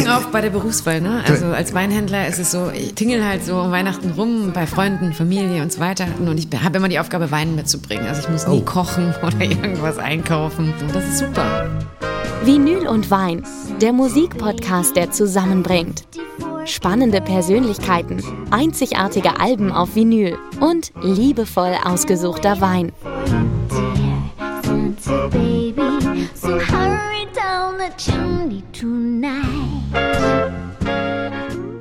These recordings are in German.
Augen auf bei der Berufswahl, ne? Also als Weinhändler ist es so, ich tingel halt so um Weihnachten rum bei Freunden, Familie und so weiter. Und ich habe immer die Aufgabe, Wein mitzubringen. Also ich muss nie Oh. kochen oder irgendwas einkaufen. Und das ist super. Vinyl und Wein, der Musikpodcast, der zusammenbringt. Spannende Persönlichkeiten, einzigartige Alben auf Vinyl und liebevoll ausgesuchter Wein. Chimney tonight.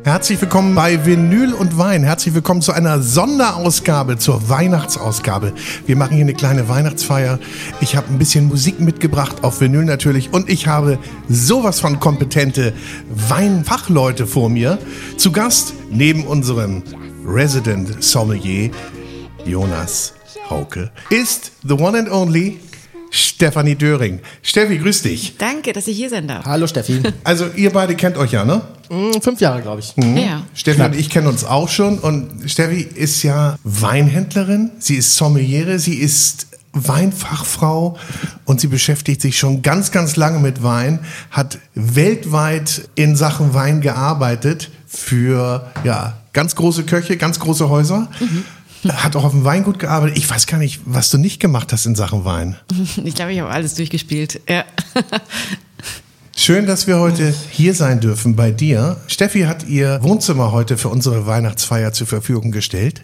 Herzlich willkommen bei Vinyl und Wein. Herzlich willkommen zu einer Sonderausgabe, zur Weihnachtsausgabe. Wir machen hier eine kleine Weihnachtsfeier. Ich habe ein bisschen Musik mitgebracht, auf Vinyl natürlich. Und ich habe sowas von kompetente Weinfachleute vor mir. Zu Gast neben unserem Resident Sommelier Jonas Hauke ist the one and only Stefanie Döring. Steffi, grüß dich. Danke, dass ich hier sein darf. Hallo Steffi. Also ihr beide kennt euch ja, ne? Hm, Fünf Jahre, glaube ich. Ja. Steffi und ich kennen uns auch schon und Steffi ist ja Weinhändlerin, sie ist Sommeliere, sie ist Weinfachfrau und sie beschäftigt sich schon ganz, ganz lange mit Wein, hat weltweit in Sachen Wein gearbeitet für ja, ganz große Köche, ganz große Häuser. Hat auch auf dem Weingut gearbeitet. Ich weiß gar nicht, was du nicht gemacht hast in Sachen Wein. Ich glaube, ich habe alles durchgespielt. Ja. Schön, dass wir heute hier sein dürfen bei dir. Steffi hat ihr Wohnzimmer heute für unsere Weihnachtsfeier zur Verfügung gestellt.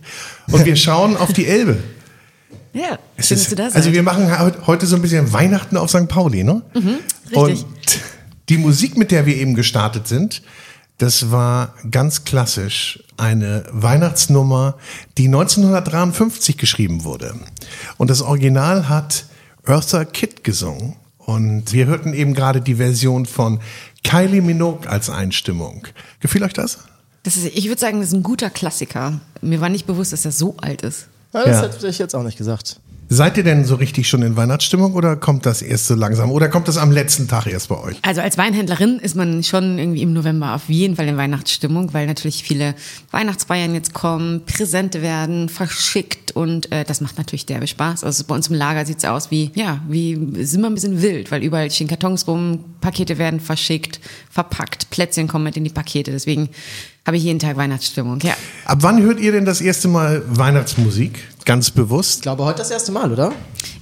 Und wir schauen auf die Elbe. Ja, Es schön, ist- dass du da seid. also wir machen heut- heute so ein bisschen Weihnachten auf St. Pauli, ne? Mhm, richtig. Und die Musik, mit der wir eben gestartet sind, das war ganz klassisch eine Weihnachtsnummer, die 1953 geschrieben wurde. Und das Original hat Eartha Kitt gesungen. Und wir hörten eben gerade die Version von Kylie Minogue als Einstimmung. Gefiel euch das? Das ist, ich würde sagen, das ist ein guter Klassiker. Mir war nicht bewusst, dass er so alt ist. Ja, das Ja. hätte ich jetzt auch nicht gesagt. Seid ihr denn so richtig schon in Weihnachtsstimmung oder kommt das erst so langsam? Oder kommt das am letzten Tag erst bei euch? Also als Weinhändlerin ist man schon irgendwie im November auf jeden Fall in Weihnachtsstimmung, weil natürlich viele Weihnachtsfeiern jetzt kommen, Präsente werden verschickt und äh, das macht natürlich derbe Spaß. Also bei uns im Lager sieht's aus wie, ja, wie sind wir ein bisschen wild, weil überall stehen Kartons rum, Pakete werden verschickt, verpackt, Plätzchen kommen mit in die Pakete. Deswegen habe ich jeden Tag Weihnachtsstimmung. Ja. Ab wann hört ihr denn das erste Mal Weihnachtsmusik? Ganz bewusst. Ich glaube, heute das erste Mal, oder?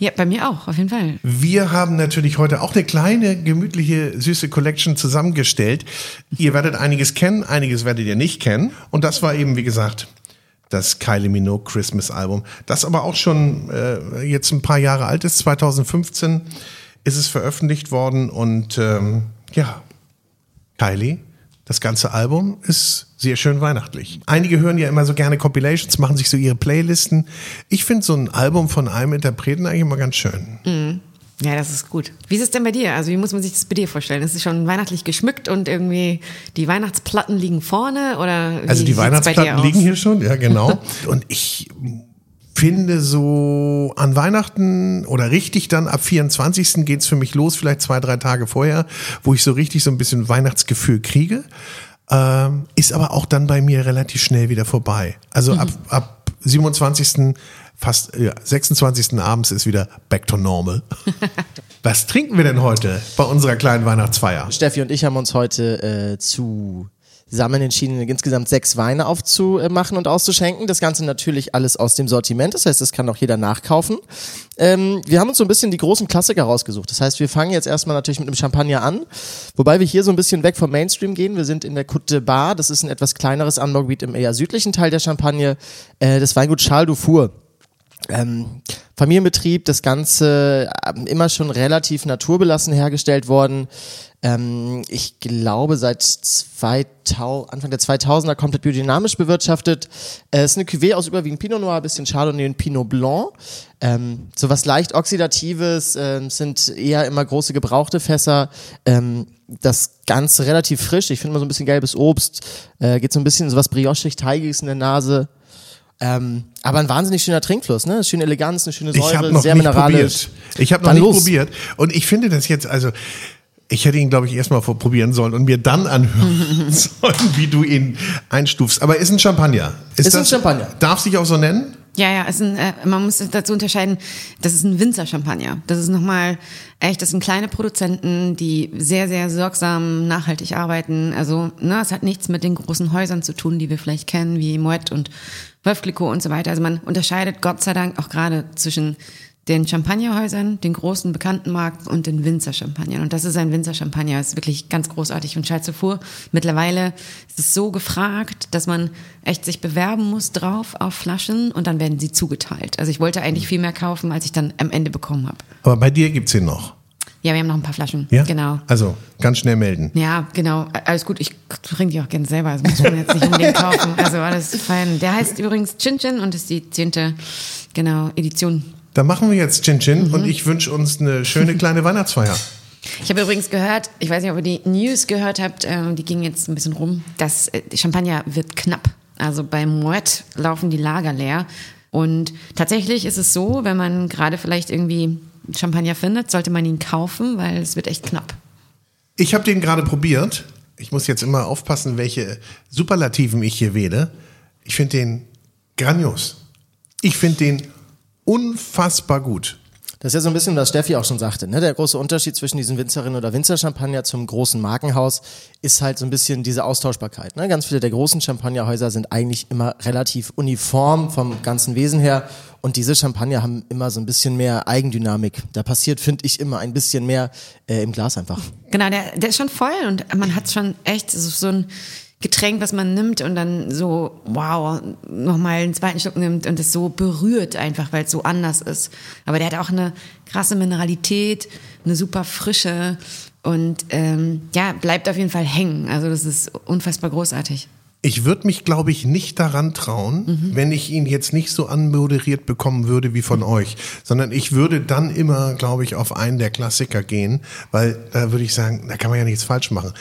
ja, bei mir auch, auf jeden Fall. Wir haben natürlich heute auch eine kleine, gemütliche, süße Collection zusammengestellt. Ihr werdet einiges kennen, einiges werdet ihr nicht kennen. Und das war eben, wie gesagt, das Kylie Minogue Christmas Album, das aber auch schon äh, jetzt ein paar Jahre alt ist. 2015 ist es veröffentlicht worden und ähm, ja, Kylie, das ganze Album ist sehr schön weihnachtlich. Einige hören ja immer so gerne Compilations, machen sich so ihre Playlisten. Ich finde so ein Album von einem Interpreten eigentlich immer ganz schön. Ja, das ist gut. Wie ist es denn bei dir? Also wie muss man sich das bei dir vorstellen? Ist es schon weihnachtlich geschmückt und irgendwie die Weihnachtsplatten liegen vorne oder Also die Weihnachtsplatten liegen hier schon, ja genau. Und ich finde so an Weihnachten oder richtig dann ab 24. geht's für mich los, vielleicht zwei, drei Tage vorher, wo ich so richtig so ein bisschen Weihnachtsgefühl kriege. Ähm, ist aber auch dann bei mir relativ schnell wieder vorbei. Also ab, ab 27. fast ja, 26. abends ist wieder back to normal. Was trinken wir denn heute bei unserer kleinen Weihnachtsfeier? Steffi und ich haben uns heute äh, zusammen entschieden, insgesamt sechs Weine aufzumachen und auszuschenken. Das Ganze natürlich alles aus dem Sortiment. Das heißt, das kann auch jeder nachkaufen. Ähm, wir haben uns so ein bisschen die großen Klassiker rausgesucht. Das heißt, wir fangen jetzt erstmal natürlich mit dem Champagner an. Wobei wir hier so ein bisschen weg vom Mainstream gehen. Wir sind in der Côte de Bar. Das ist ein etwas kleineres Anbaugebiet im eher südlichen Teil der Champagne. Äh, das Weingut Charles Dufour. Ähm, Familienbetrieb, das Ganze ähm, immer schon relativ naturbelassen hergestellt worden. Ähm, ich glaube seit 2000, Anfang der 2000er komplett biodynamisch bewirtschaftet. Äh, es ist eine Cuvée aus überwiegend Pinot Noir, bisschen Chardonnay und Pinot Blanc. Ähm, so was leicht Oxidatives, ähm, sind eher immer große gebrauchte Fässer. Ähm, das Ganze relativ frisch. Ich finde mal so ein bisschen gelbes Obst. Äh, geht so ein bisschen so was briochig-teigiges in der Nase. Ähm, aber ein wahnsinnig schöner Trinkfluss, ne? Schöne Eleganz, eine schöne Ich habe Säure, noch sehr nicht mineralisch. probiert. Ich habe noch Dann nicht los. probiert. Und ich finde das jetzt, also ich hätte ihn, glaube ich, erstmal probieren sollen und mir dann anhören sollen, wie du ihn einstufst. Aber ist ein Champagner. Ist ein Champagner. Darf sich auch so nennen? Ja, ja, ist ein, äh, man muss dazu unterscheiden, das ist ein Winzer-Champagner. Das ist nochmal, echt, das sind kleine Produzenten, die sehr, sehr sorgsam, nachhaltig arbeiten. Also, ne, es hat nichts mit den großen Häusern zu tun, die wir vielleicht kennen, wie Moet und Veuve und so weiter. Also man unterscheidet Gott sei Dank auch gerade zwischen den Champagnerhäusern, den großen bekannten Marken und den Winzer-Champagnern. Und das ist ein Winzer-Champagner, das ist wirklich ganz großartig. Und Charles Four, mittlerweile ist es so gefragt, dass man echt sich bewerben muss drauf auf Flaschen und dann werden sie zugeteilt. Also ich wollte eigentlich viel mehr kaufen, als ich dann am Ende bekommen habe. Aber bei dir gibt's ihn noch. Ja, wir haben noch ein paar Flaschen. Ja? Genau. Also ganz schnell melden. Ja, genau. Alles gut. Ich trinke die auch gerne selber. Das muss man jetzt nicht unbedingt kaufen. Also alles fein. Der heißt übrigens Chin Chin und ist die zehnte, genau, Edition. Dann machen wir jetzt Chin Chin und ich wünsche uns eine schöne kleine Weihnachtsfeier. Ich habe übrigens gehört, ich weiß nicht, ob ihr die News gehört habt, ähm, die ging jetzt ein bisschen rum, dass äh, Champagner wird knapp. Also bei Moet laufen die Lager leer. Und tatsächlich ist es so, wenn man gerade vielleicht irgendwie Champagner findet, sollte man ihn kaufen, weil es wird echt knapp. Ich habe den gerade probiert. Ich muss jetzt immer aufpassen, welche Superlativen ich hier wähle. Ich finde den grandios. Ich finde den unfassbar gut. Das ist ja so ein bisschen, was Steffi auch schon sagte. Ne? Der große Unterschied zwischen diesen Winzerinnen oder Winzerchampagner zum großen Markenhaus ist halt so ein bisschen diese Austauschbarkeit. Ne? Ganz viele der großen Champagnerhäuser sind eigentlich immer relativ uniform vom ganzen Wesen her. Und diese Champagner haben immer so ein bisschen mehr Eigendynamik. Da passiert, finde ich, immer ein bisschen mehr äh, im Glas einfach. Genau, der, der ist schon voll und man hat schon echt so, so ein Getränk, was man nimmt und dann so, wow, nochmal einen zweiten Schluck nimmt und es so berührt einfach, weil es so anders ist. Aber der hat auch eine krasse Mineralität, eine super Frische und ähm, ja, bleibt auf jeden Fall hängen. Also das ist unfassbar großartig. Ich würde mich, glaube ich, nicht daran trauen, wenn ich ihn jetzt nicht so anmoderiert bekommen würde wie von euch, sondern ich würde dann immer, glaube ich, auf einen der Klassiker gehen, weil da würde ich sagen, da kann man ja nichts falsch machen.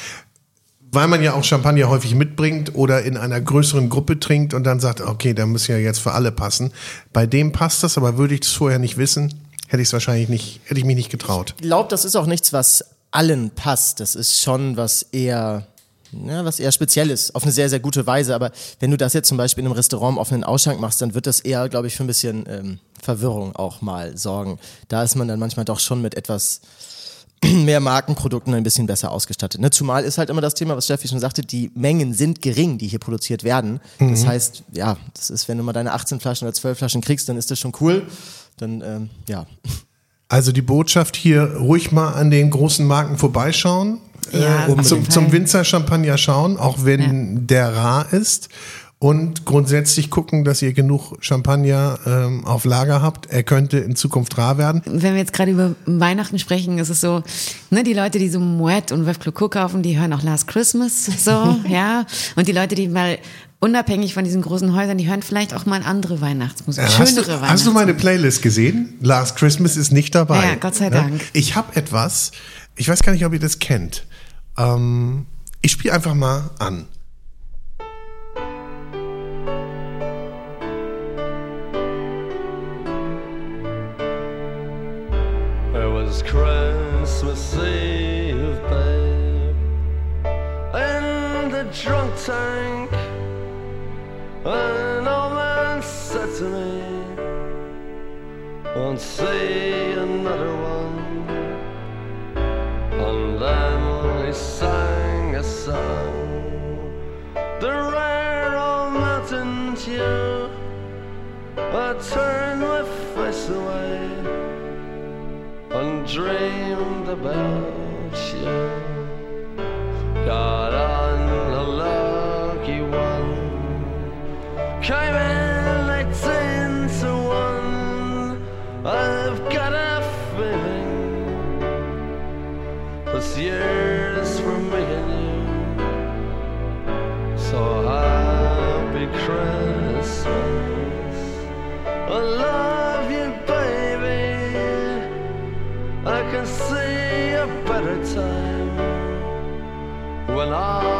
Weil man ja auch Champagner häufig mitbringt oder in einer größeren Gruppe trinkt und dann sagt, okay, da muss ja jetzt für alle passen. Bei dem passt das, aber würde ich es vorher nicht wissen, hätte ich es wahrscheinlich nicht, hätte ich mich nicht getraut. Ich glaube, das ist auch nichts, was allen passt. Das ist schon was eher, ja, was eher Spezielles, auf eine sehr, sehr gute Weise. Aber wenn du das jetzt zum Beispiel in einem Restaurant auf einen Ausschank machst, dann wird das eher, glaube ich, für ein bisschen ähm, Verwirrung auch mal sorgen. Da ist man dann manchmal doch schon mit etwas mehr Markenprodukten ein bisschen besser ausgestattet. Ne? Zumal ist halt immer das Thema, was Steffi schon sagte, die Mengen sind gering, die hier produziert werden. Das heißt, ja, das ist, wenn du mal deine 18 Flaschen oder 12 Flaschen kriegst, dann ist das schon cool. Dann, ähm, ja. Also die Botschaft hier, ruhig mal an den großen Marken vorbeischauen, Ja, äh, zum, zum Fall. Winzer-Champagner schauen, auch wenn der rar ist. Und grundsätzlich gucken, dass ihr genug Champagner ähm, auf Lager habt. Er könnte in Zukunft rar werden. Wenn wir jetzt gerade über Weihnachten sprechen, ist es so, ne, die Leute, die so Moet und Veuve Clicquot kaufen, die hören auch Last Christmas, so, ja. Und die Leute, die mal unabhängig von diesen großen Häusern, die hören vielleicht auch mal andere Weihnachtsmusik, Äh, Hast schönere du, Weihnachtsmusik. hast du meine Playlist gesehen? Last Christmas ist nicht dabei. Ja, Gott sei Ne? Dank. Ich habe etwas, ich weiß gar nicht, ob ihr das kennt. Ähm, ich spiele einfach mal an. It was Christmas Eve, babe, in the drunk tank. An old man said to me, Won't see another one. And then he sang a song, the rare old mountain tune. I turned my face away and dreamed about when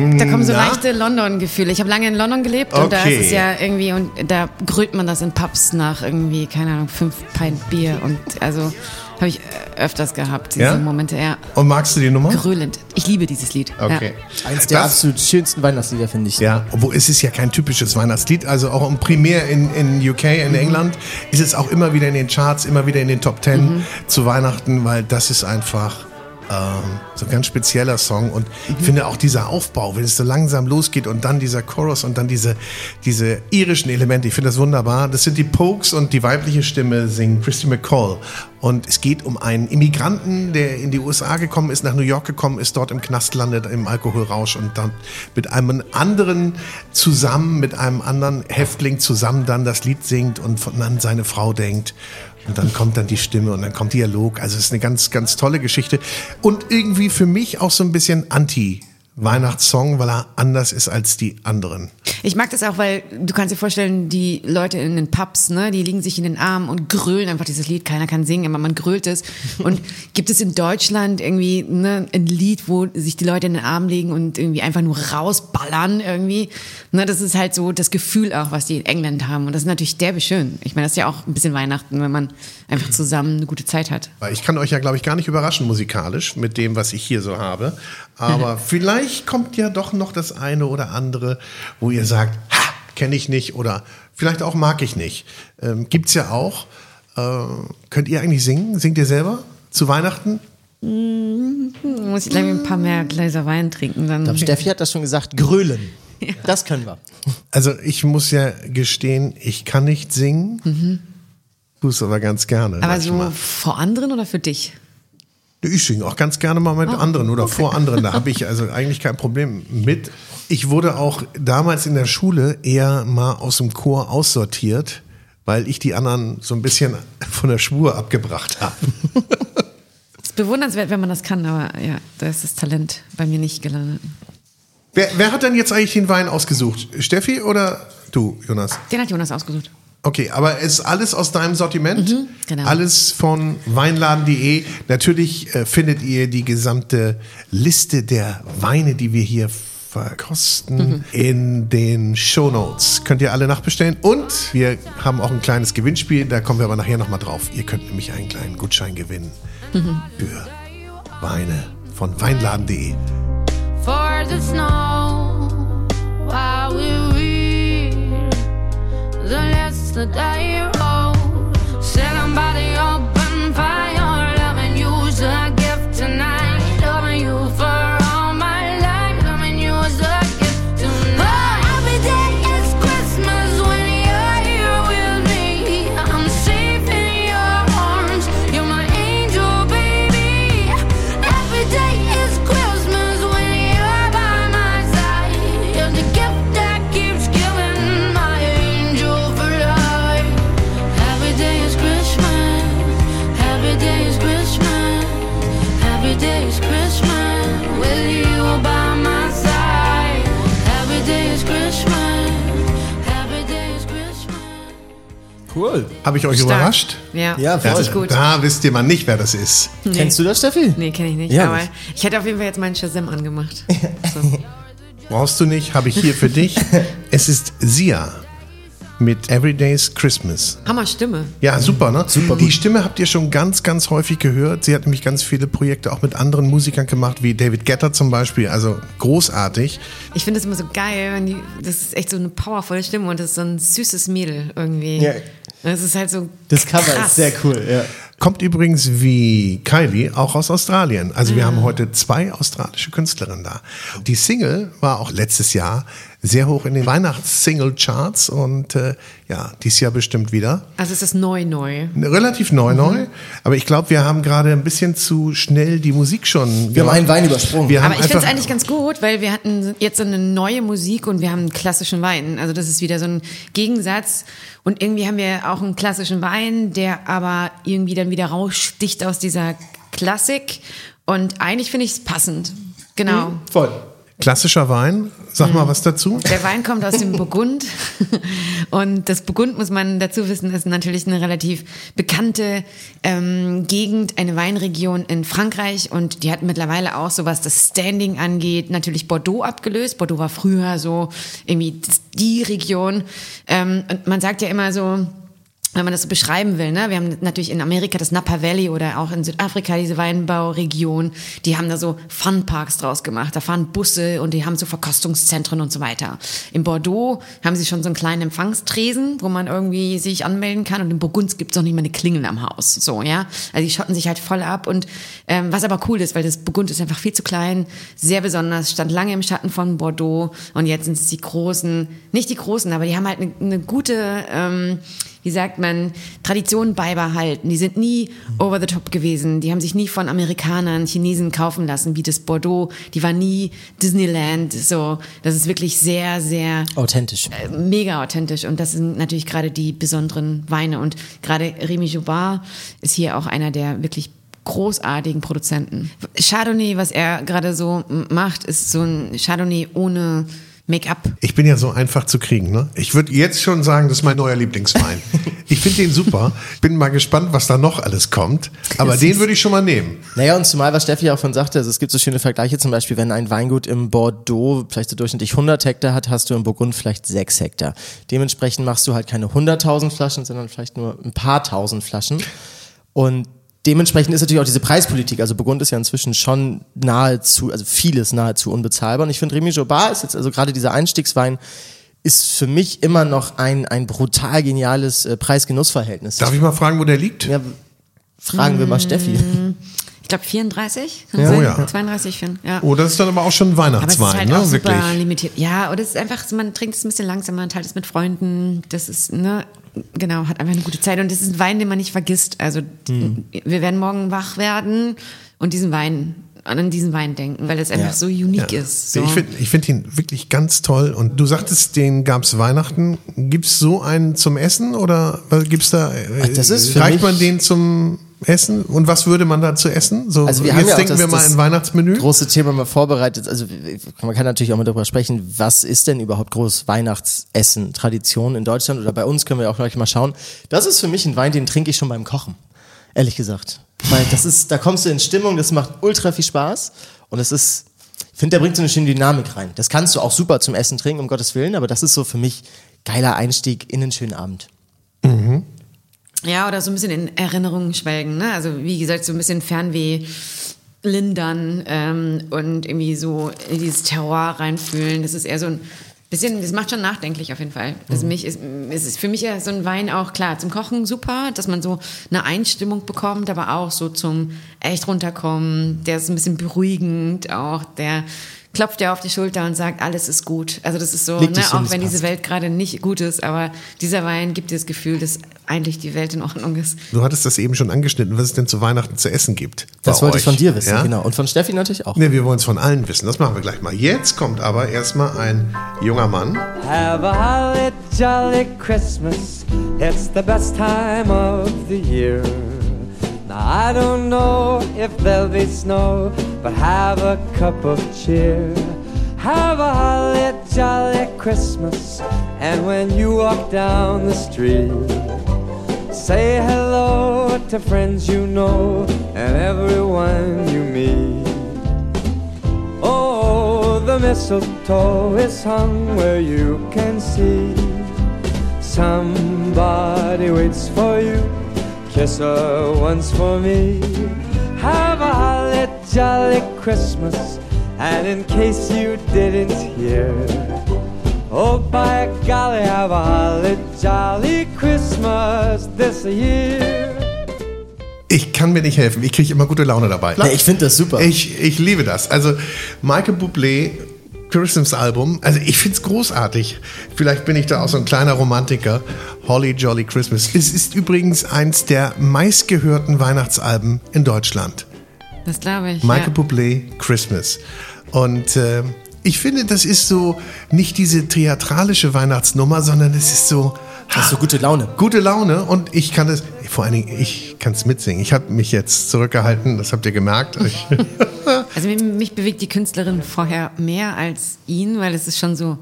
Da, da kommen so Na? leichte London-Gefühle. Ich habe lange in London gelebt und da Okay. ist es ja irgendwie, und da grölt man das in Pubs nach irgendwie, keine Ahnung, fünf Pint Bier. Und also habe ich öfters gehabt, diese Ja? Momente. Ja, Und magst du die Nummer? grölend. Ich liebe dieses Lied. Okay. Eins der Das- absolut schönsten Weihnachtslieder, finde ich. Ja, obwohl es ist ja kein typisches Weihnachtslied. Also auch im primär in, in UK, in England, ist es auch immer wieder in den Charts, immer wieder in den Top Ten zu Weihnachten, weil das ist einfach ähm, so ein ganz spezieller Song. Und ich finde auch dieser Aufbau, wenn es so langsam losgeht und dann dieser Chorus und dann diese, diese irischen Elemente, ich finde das wunderbar. Das sind die Pokes und die weibliche Stimme singt Christy McCall. Und es geht um einen Immigranten, der in die USA gekommen ist, nach New York gekommen ist, dort im Knast landet, im Alkoholrausch und dann mit einem anderen zusammen, mit einem anderen Häftling zusammen dann das Lied singt und von an seine Frau denkt. Und dann kommt dann die Stimme und dann kommt Dialog. Also es ist eine ganz, ganz tolle Geschichte. Und irgendwie für mich auch so ein bisschen Anti-Weihnachtssong, weil er anders ist als die anderen. Ich mag das auch, weil du kannst dir vorstellen, die Leute in den Pubs, ne, die liegen sich in den Armen und grölen einfach dieses Lied. Keiner kann singen, aber man grölt es. Und gibt es in Deutschland irgendwie ne, ein Lied, wo sich die Leute in den Arm legen und irgendwie einfach nur rausballern irgendwie? Ne, das ist halt so das Gefühl auch, was die in England haben. Und das ist natürlich derbe schön. Ich meine, das ist ja auch ein bisschen Weihnachten, wenn man einfach zusammen eine gute Zeit hat. Ich kann euch ja, glaube ich, gar nicht überraschen musikalisch mit dem, was ich hier so habe. Aber vielleicht kommt ja doch noch das eine oder andere, wo ihr sagt, ha, kenne ich nicht oder vielleicht auch mag ich nicht. Ähm, gibt's ja auch. Äh, könnt ihr eigentlich singen? Singt ihr selber zu Weihnachten? Muss ich gleich ein paar mehr Gläser Wein trinken, dann. Ich glaube, Steffi hat das schon gesagt, grölen. Das können wir. Also ich muss ja gestehen, ich kann nicht singen. Tue es aber ganz gerne. aber so manchmal. vor anderen oder für dich? Ich singe auch ganz gerne mal mit anderen oder vor anderen. Da habe ich also eigentlich kein Problem mit. Ich wurde auch damals in der Schule eher mal aus dem Chor aussortiert, weil ich die anderen so ein bisschen von der Spur abgebracht habe. ist bewundernswert, wenn man das kann, aber ja, da ist das Talent bei mir nicht gelandet. Wer, wer hat denn jetzt eigentlich den Wein ausgesucht? Steffi oder du, Jonas? Den hat Jonas ausgesucht. Okay, aber es ist alles aus deinem Sortiment? genau. Alles von weinladen.de. Natürlich äh, findet ihr die gesamte Liste der Weine, die wir hier verkosten, in den Shownotes. Könnt ihr alle nachbestellen. Und wir haben auch ein kleines Gewinnspiel, da kommen wir aber nachher nochmal drauf. Ihr könnt nämlich einen kleinen Gutschein gewinnen für Weine von weinladen.de. for the snow while we read the yesterday road. Sitting by the open Cool. Habe ich euch Stark. überrascht? Ja, Ja, voll. richtig gut. Da wisst ihr mal nicht, wer das ist. Kennst du das, Steffi? Nee, kenne ich nicht. Ja, aber nicht. ich hätte auf jeden Fall jetzt meinen Shazam angemacht. So. Brauchst du nicht, habe ich hier für dich. Es ist Sia mit Everyday's Christmas. Hammer Stimme. Ja, super, ne? Super Die gut. Stimme habt ihr schon ganz, ganz häufig gehört. Sie hat nämlich ganz viele Projekte auch mit anderen Musikern gemacht, wie David Guetta zum Beispiel. Also großartig. Ich finde es immer so geil, wenn die, das ist echt so eine powervolle Stimme und das ist so ein süßes Mädel irgendwie. Ja. Das ist halt so. Das Cover krass. ist sehr cool, ja. Kommt übrigens wie Kylie auch aus Australien. Also wir haben heute zwei australische Künstlerinnen da. Die Single war auch letztes Jahr sehr hoch in den Weihnachts-Single-Charts und äh, ja, dies Jahr bestimmt wieder. Also es ist neu, neu. Relativ neu, neu. Aber ich glaube, wir haben gerade ein bisschen zu schnell die Musik schon. Wir haben einen Wein übersprungen. Wir haben Aber ich finde es eigentlich ganz gut, weil wir hatten jetzt so eine neue Musik und wir haben einen klassischen Wein. Also das ist wieder so ein Gegensatz. Und irgendwie haben wir auch einen klassischen Wein, der aber irgendwie dann wieder raussticht aus dieser Klassik. Und eigentlich finde ich es passend. Genau. Voll. Klassischer Wein, sag mal was dazu. Der Wein kommt aus dem Burgund. Und das Burgund muss man dazu wissen, ist natürlich eine relativ bekannte ähm, Gegend, eine Weinregion in Frankreich. Und die hat mittlerweile auch so was das Standing angeht, natürlich Bordeaux abgelöst. Bordeaux war früher so irgendwie die Region. Ähm, und man sagt ja immer so, wenn man das so beschreiben will, ne? Wir haben natürlich in Amerika das Napa Valley oder auch in Südafrika diese Weinbauregion. Die haben da so Funparks draus gemacht. Da fahren Busse und die haben so Verkostungszentren und so weiter. In Bordeaux haben sie schon so einen kleinen Empfangstresen, wo man irgendwie sich anmelden kann. Und in Burgund gibt es auch nicht mal eine Klingel am Haus. So, ja. Also die schotten sich halt voll ab. Und ähm, was aber cool ist, weil das Burgund ist einfach viel zu klein, sehr besonders, stand lange im Schatten von Bordeaux und jetzt sind es die großen, nicht die großen, aber die haben halt eine, eine gute, ähm, wie sagt man, Tradition beibehalten. Die sind nie over the top gewesen. Die haben sich nie von Amerikanern, Chinesen kaufen lassen, wie das Bordeaux. Die war nie Disneyland. So, das ist wirklich sehr, sehr Authentisch. äh, mega authentisch. Und das sind natürlich gerade die besonderen Weine. Und gerade Remy Joubard ist hier auch einer der wirklich großartigen Produzenten. Chardonnay, was er gerade so macht, ist so ein Chardonnay ohne Make-up. Ich bin ja so einfach zu kriegen, ne? Ich würde jetzt schon sagen, das ist mein neuer Lieblingswein. ich finde den super. Bin mal gespannt, was da noch alles kommt. Aber den würde ich schon mal nehmen. Naja, und zumal, was Steffi auch von sagte, also es gibt so schöne Vergleiche, zum Beispiel, wenn ein Weingut im Bordeaux vielleicht so durchschnittlich 100 Hektar hat, hast du im Burgund vielleicht 6 Hektar. Dementsprechend machst du halt keine 100.000 Flaschen, sondern vielleicht nur ein paar tausend Flaschen. Und dementsprechend ist natürlich auch diese Preispolitik, also Burgund ist ja inzwischen schon nahezu, also vieles nahezu unbezahlbar. Und ich finde, Remy Jobard ist jetzt, also gerade dieser Einstiegswein, ist für mich immer noch ein, ein brutal geniales äh, Preis-Genuss-Verhältnis. Darf ich mal fragen, wo der liegt? ja, fragen wir mal Steffi. Ich glaube 34, kann Ja. sein? Oh ja. 32, find, ja. Oh, das ist dann aber auch schon ein Aber es ist Weihnachtswein, halt ne? auch super Wirklich. limitiert. Ja, oder es ist einfach, man trinkt es ein bisschen langsamer, man teilt es mit Freunden. Das ist, ne, genau, hat einfach eine gute Zeit. Und das ist ein Wein, den man nicht vergisst. Also, Hm. wir werden morgen wach werden und diesen Wein, an diesen Wein denken, weil es einfach Ja. so unique ist. So. Ich finde ich find ihn wirklich ganz toll. Und du sagtest, den gab's Weihnachten. Gibt's so einen zum Essen oder was gibt's da? äh, Ach, das ist für reicht man den zum Essen? Und was würde man da zu essen? So, Also wir jetzt haben ja denken das- wir mal ein Weihnachtsmenü. große Thema mal vorbereitet. Also man kann natürlich auch mal darüber sprechen, was ist denn überhaupt groß Weihnachtsessen, Tradition in Deutschland oder bei uns können wir auch gleich mal schauen. Das ist für mich ein Wein, den trinke ich schon beim Kochen. Ehrlich gesagt. Weil das ist, da kommst du in Stimmung, das macht ultra viel Spaß und es ist, ich finde, der bringt so eine schöne Dynamik rein. Das kannst du auch super zum Essen trinken, um Gottes Willen, aber das ist so für mich geiler Einstieg in einen schönen Abend. Ja, oder so ein bisschen in Erinnerungen schwelgen, ne? Also wie gesagt, so ein bisschen Fernweh lindern ähm, und irgendwie so in dieses Terror reinfühlen. Das ist eher so ein bisschen, das macht schon nachdenklich auf jeden Fall. Also mich ist, es ist für mich ja so ein Wein auch klar zum Kochen super, dass man so eine Einstimmung bekommt, aber auch so zum echt runterkommen. Der ist ein bisschen beruhigend auch, der klopft dir auf die Schulter und sagt, alles ist gut. Also das ist so, ne, auch wenn diese. Welt gerade nicht gut ist, aber dieser Wein gibt dir das Gefühl, dass eigentlich die Welt in Ordnung ist. Du hattest das eben schon angeschnitten, was es denn zu Weihnachten zu essen gibt. Das wollte ich euch. von dir wissen, Ja? genau. Und von Steffi natürlich auch. Ne, wir wollen es von allen wissen. Das machen wir gleich mal. Jetzt kommt aber erstmal ein junger Mann. Have a holly jolly Christmas. It's the best time of the year. Now I don't know if there'll be snow, but have a cup of cheer. Have a holly jolly Christmas. And when you walk down the street, say hello to friends you know and everyone you meet. Oh, the mistletoe is hung where you can see. Somebody waits for you. Kiss her once for me. Have a holly jolly Christmas. And in case you didn't hear, oh by golly, have a holly jolly Christmas this year. Ich kann mir nicht helfen. Ich kriege immer gute Laune dabei. Nee, ich finde das super. Ich, ich liebe das. Also Michael Bublé Christmas Album. Also ich find's großartig. Vielleicht bin ich da auch so ein kleiner Romantiker. Holly Jolly Christmas. Es ist übrigens eins der meistgehörten Weihnachtsalben in Deutschland. Das glaube ich. Michael ja. Bublé Christmas. Und äh, ich finde, das ist so nicht diese theatralische Weihnachtsnummer, sondern es ist so. Das ist so gute Laune. Gute Laune und ich kann es, vor allen Dingen, ich kann es mitsingen. Ich habe mich jetzt zurückgehalten, das habt ihr gemerkt. Also mich, mich bewegt die Künstlerin vorher mehr als ihn, weil es ist schon so.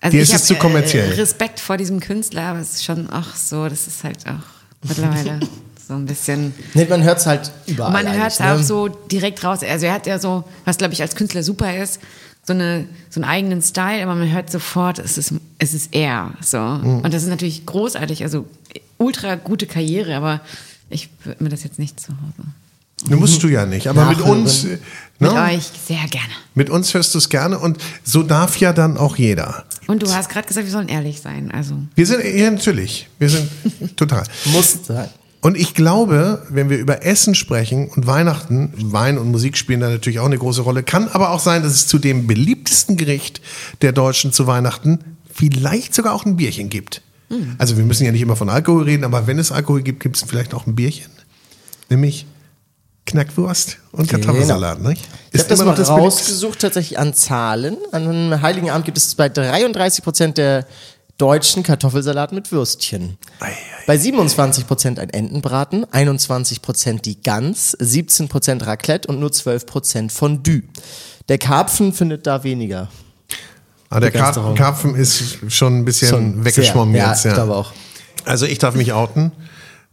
Also Dir ist es zu kommerziell. Äh, Respekt vor diesem Künstler, aber es ist schon auch so, das ist halt auch mittlerweile so ein bisschen. Nee, man hört es halt überall. Und man hört es eigentlich, auch ne? so direkt raus. Also er hat ja so, was glaube ich als Künstler super ist, so, eine, so einen eigenen Style, aber man hört sofort, es ist, es ist er. So. Mhm. Und das ist natürlich großartig, also ultra gute Karriere, aber ich würde mir das jetzt nicht zu Hause. ne, musst du ja nicht, aber mit Nachhören. uns, äh, Mit ne? euch sehr gerne. mit uns hörst du es gerne und so darf ja dann auch jeder. Und du hast gerade gesagt, wir sollen ehrlich sein. Also Wir sind, ja natürlich, wir sind total. Muss sein. Und ich glaube, wenn wir über Essen sprechen und Weihnachten, Wein und Musik spielen da natürlich auch eine große Rolle, kann aber auch sein, dass es zu dem beliebtesten Gericht der Deutschen zu Weihnachten vielleicht sogar auch ein Bierchen gibt. Also wir müssen ja nicht immer von Alkohol reden, aber wenn es Alkohol gibt, gibt es vielleicht auch ein Bierchen. Nämlich Knackwurst und Kartoffelsalat, nicht? Ich habe das mal noch beliebteste- rausgesucht, tatsächlich an Zahlen. An einem Heiligen Abend gibt es bei 33 Prozent der Deutschen Kartoffelsalat mit Würstchen. Ei, ei. Bei 27 Prozent ein Entenbraten, 21 Prozent die Gans, 17 Prozent Raclette und nur 12 Prozent Fondue. Der Karpfen findet da weniger. Ah, der Kar. Karpfen ist schon ein bisschen Schon weggeschwommen sehr, ja, jetzt. ich glaube auch. Also ich darf mich outen.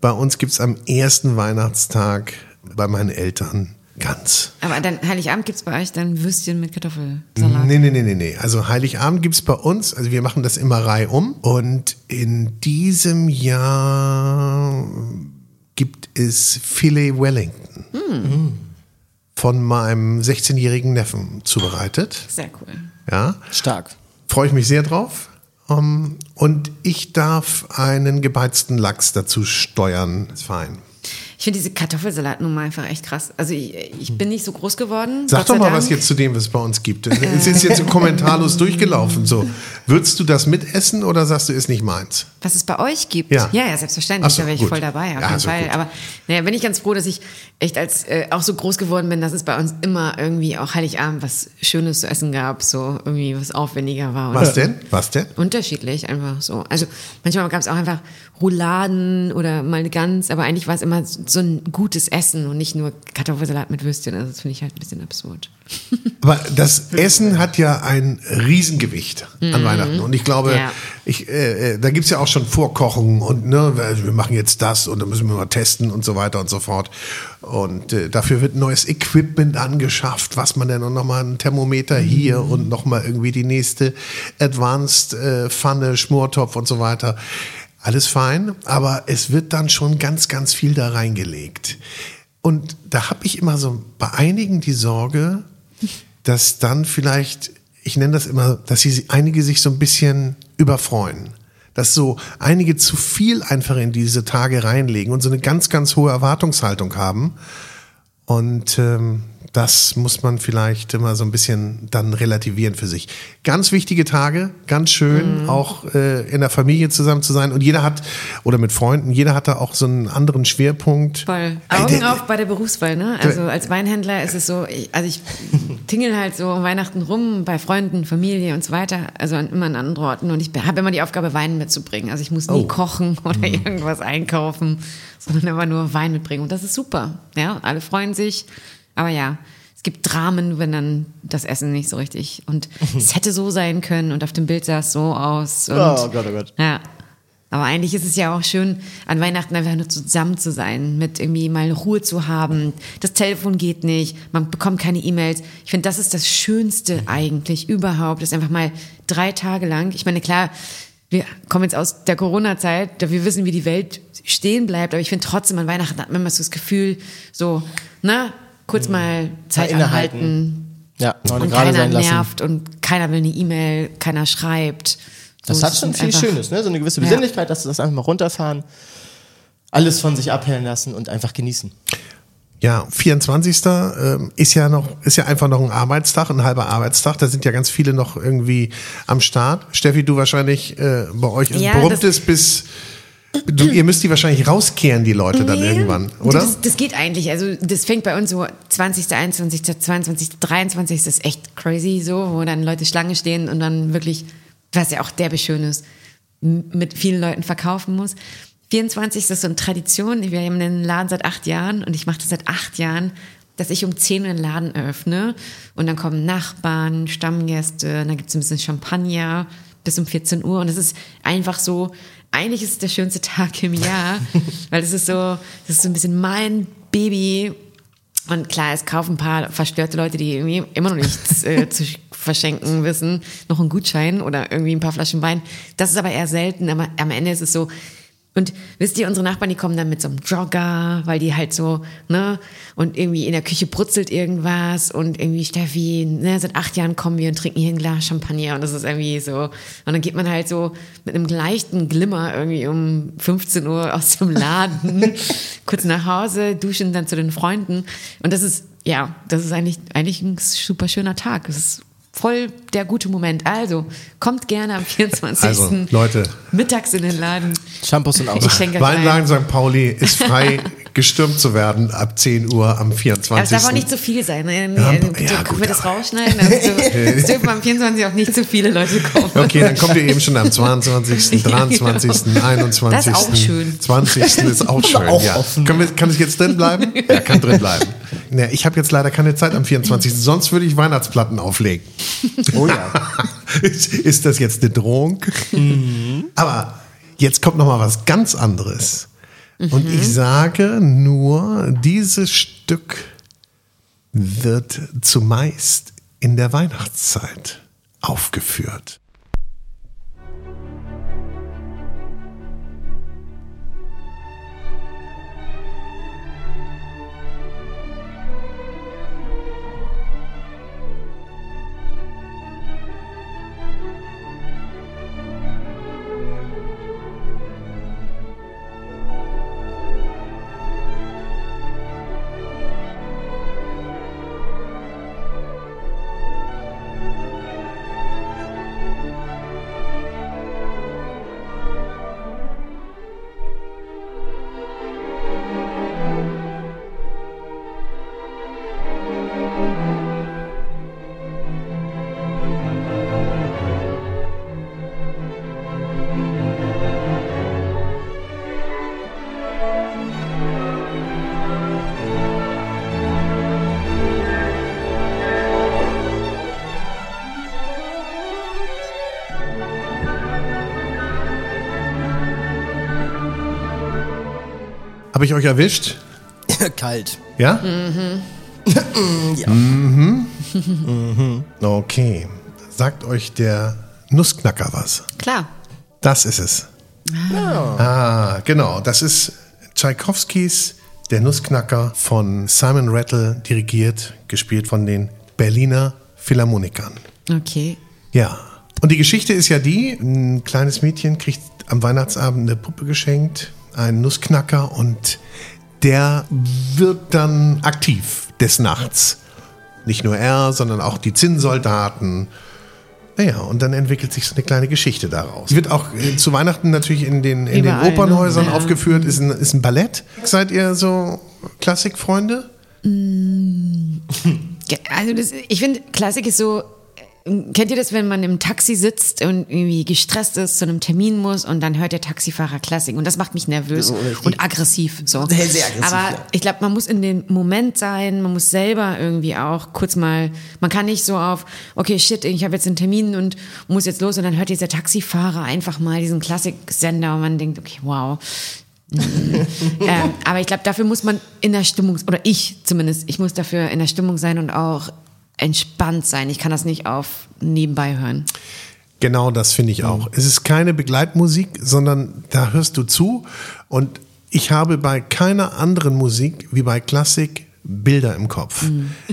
Bei uns gibt's am ersten Weihnachtstag bei meinen Eltern Gans. Aber dann Heiligabend gibt es bei euch dann Würstchen mit Kartoffelsalat. Nee, nee, nee, nee, nee. Also Heiligabend gibt's bei uns, also wir machen das immer reihum. Und in diesem Jahr gibt es Filet Wellington. Von meinem 16-jährigen Neffen zubereitet. Sehr cool. Ja. Stark. Freue ich mich sehr drauf. Um, und ich darf einen gebeizten Lachs dazu steuern. Ist fein. Ich finde diese Kartoffelsalatnummer einfach echt krass. Also ich, ich bin nicht so groß geworden. Sag doch mal Dank. was jetzt zu dem, was es bei uns gibt. Es ist jetzt so kommentarlos durchgelaufen. So, würdest du das mitessen oder sagst du, ist nicht meins? Was es bei euch gibt? Ja. ja, ja selbstverständlich. So, da wäre ich gut. voll dabei, auf Ja, jeden so Fall. gut. Aber naja, bin ich ganz froh, dass ich echt als äh, auch so groß geworden bin, dass es bei uns immer irgendwie auch Heiligabend was Schönes zu essen gab, so irgendwie was aufwendiger war. Was denn? Was denn? Unterschiedlich, einfach so. Also manchmal gab es auch einfach Rouladen oder mal eine Gans, aber eigentlich war es immer so ein gutes Essen und nicht nur Kartoffelsalat mit Würstchen. Also das finde ich halt ein bisschen absurd. Aber das Essen hat ja ein Riesengewicht an Weihnachten. Und ich glaube, Mhm. Ja. ich, äh, äh, da gibt's ja auch schon Vorkochungen und ne, wir machen jetzt das und dann müssen wir mal testen und so weiter und so fort. Und äh, dafür wird neues Equipment angeschafft, was man denn und nochmal ein Thermometer hier Mhm. und nochmal irgendwie die nächste Advanced äh, Pfanne, Schmortopf und so weiter. Alles fein, aber es wird dann schon ganz, ganz viel da reingelegt. Und da habe ich immer so bei einigen die Sorge, dass dann vielleicht, ich nenne das immer, dass sie einige sich so ein bisschen überfreuen. Dass so einige zu viel einfach in diese Tage reinlegen und so eine ganz, ganz hohe Erwartungshaltung haben. Und ähm, das muss man vielleicht immer so ein bisschen dann relativieren für sich. Ganz wichtige Tage, ganz schön, auch äh, in der Familie zusammen zu sein. Und jeder hat, oder mit Freunden, jeder hat da auch so einen anderen Schwerpunkt. Voll. Ey, Augen der- auf bei der Berufswahl, ne? Also als Weinhändler ist es so, ich, also ich tingel halt so um Weihnachten rum bei Freunden, Familie und so weiter, also an, immer an anderen Orten und ich habe immer die Aufgabe, Wein mitzubringen. Also ich muss nie Oh. kochen oder irgendwas einkaufen, sondern immer nur Wein mitbringen und das ist super. Ja, alle freuen sich, aber ja. Es gibt Dramen, wenn dann das Essen nicht so richtig und es hätte so sein können und auf dem Bild sah es so aus. Und Oh Gott, oh Gott. ja. Aber eigentlich ist es ja auch schön, an Weihnachten einfach nur zusammen zu sein, mit irgendwie mal Ruhe zu haben. Das Telefon geht nicht, man bekommt keine E-Mails. Ich finde, das ist das Schönste eigentlich überhaupt, das einfach mal drei Tage lang. Ich meine, klar, wir kommen jetzt aus der Corona-Zeit, da wir wissen, wie die Welt stehen bleibt, aber ich finde trotzdem an Weihnachten hat man immer so das Gefühl, so, na, kurz mal Zeit innehalten. anhalten. Ja, Und gerade keiner sein lassen. nervt und keiner will eine E-Mail, keiner schreibt. Das So, hat es schon viel Schönes, ne? So eine gewisse Ja. Besinnlichkeit, dass du das einfach mal runterfahren, alles von sich abhellen lassen und einfach genießen. Ja, 24. ähm, ist ja noch, ist ja einfach noch ein Arbeitstag, ein halber Arbeitstag. Da sind ja ganz viele noch irgendwie am Start. Steffi, du wahrscheinlich äh, bei euch Ja, brummt das- es bis. Du, ihr müsst die wahrscheinlich rauskehren, die Leute dann Nee, irgendwann, oder? Das, das geht eigentlich. Also das fängt bei uns so 20., 21., 22., 23. Das ist echt crazy so, wo dann Leute Schlange stehen und dann wirklich, was ja auch derbe schön ist, mit vielen Leuten verkaufen muss. 24. ist so eine Tradition. Wir haben den Laden seit acht Jahren und ich mache das seit acht Jahren, dass ich um 10 Uhr den Laden öffne und dann kommen Nachbarn, Stammgäste, dann gibt es ein bisschen Champagner bis um 14 Uhr und es ist einfach so, eigentlich ist es der schönste Tag im Jahr, weil es ist so, das ist so ein bisschen mein Baby und klar, es kaufen ein paar verstörte Leute, die irgendwie immer noch nichts äh, zu verschenken wissen, noch einen Gutschein oder irgendwie ein paar Flaschen Wein. Das ist aber eher selten, aber am Ende ist es so. Und wisst ihr, unsere Nachbarn, die kommen dann mit so einem Jogger, weil die halt so, ne, und irgendwie in der Küche brutzelt irgendwas und irgendwie Steffi, ne, seit acht Jahren kommen wir und trinken hier ein Glas Champagner und das ist irgendwie so. Und dann geht man halt so mit einem leichten Glimmer irgendwie um 15 Uhr aus dem Laden, kurz nach Hause, duschen dann zu den Freunden. Und das ist, ja, das ist eigentlich, eigentlich ein super schöner Tag. Das ist voll der gute Moment. Also, kommt gerne am 24. Also, Leute. mittags in den Laden. Shampoos und Ich aus. Weinlagen St. Pauli ist frei, gestürmt zu werden ab 10 Uhr am 24. Aber es darf auch nicht zu viel sein. Ne? Ja, ja, bitte, gut, können wir das rausschneiden? Also, es dürfen am 24 auch nicht zu viele Leute kommen. Okay, dann kommt ihr eben schon am 22., 23., 21., Das ist auch schön. 20. ist auch schön. auch ja. offen. Können wir, kann es jetzt drin bleiben? Ja, kann drin bleiben. Ja, ich habe jetzt leider keine Zeit am 24. Sonst würde ich Weihnachtsplatten auflegen. Oh ja. ist, ist das jetzt eine Drohung? Aber jetzt kommt noch mal was ganz anderes. Und ich sage nur, dieses Stück wird zumeist in der Weihnachtszeit aufgeführt. Ich euch erwischt? Kalt. Ja? Ja. Mhm. Okay. Sagt euch der Nussknacker was? Klar. Das ist es. Ah, genau. Das ist Tschaikowskis Der Nussknacker von Simon Rattle dirigiert, gespielt von den Berliner Philharmonikern. Okay. Ja. Und die Geschichte ist ja die, ein kleines Mädchen kriegt am Weihnachtsabend eine Puppe geschenkt, einen Nussknacker und der wird dann aktiv des Nachts. Nicht nur er, sondern auch die Zinnsoldaten. Naja, und dann entwickelt sich so eine kleine Geschichte daraus. Wird auch äh, zu Weihnachten natürlich in den, in Überall, den Opernhäusern ne? Aufgeführt, ist ein, ist ein Ballett. Seid ihr so Klassikfreunde? Ja, Also das, ich finde, Klassik ist so. Kennt ihr das, wenn man im Taxi sitzt und irgendwie gestresst ist, zu einem Termin muss und dann hört der Taxifahrer Klassik und das macht mich nervös So richtig. und aggressiv. So. Sehr, sehr aggressiv, Aber ja. ich glaube, man muss in dem Moment sein, man muss selber irgendwie auch kurz mal, man kann nicht so auf, okay, shit, ich habe jetzt einen Termin und muss jetzt los und dann hört dieser Taxifahrer einfach mal diesen Klassiksender und man denkt, okay, wow. ähm, aber ich glaube, dafür muss man in der Stimmung, oder ich zumindest, ich muss dafür in der Stimmung sein und auch entspannt sein. Ich kann das nicht auf nebenbei hören. Genau das finde ich auch. Es ist keine Begleitmusik, sondern da hörst du zu. Und ich habe bei keiner anderen Musik wie bei Klassik Bilder im Kopf.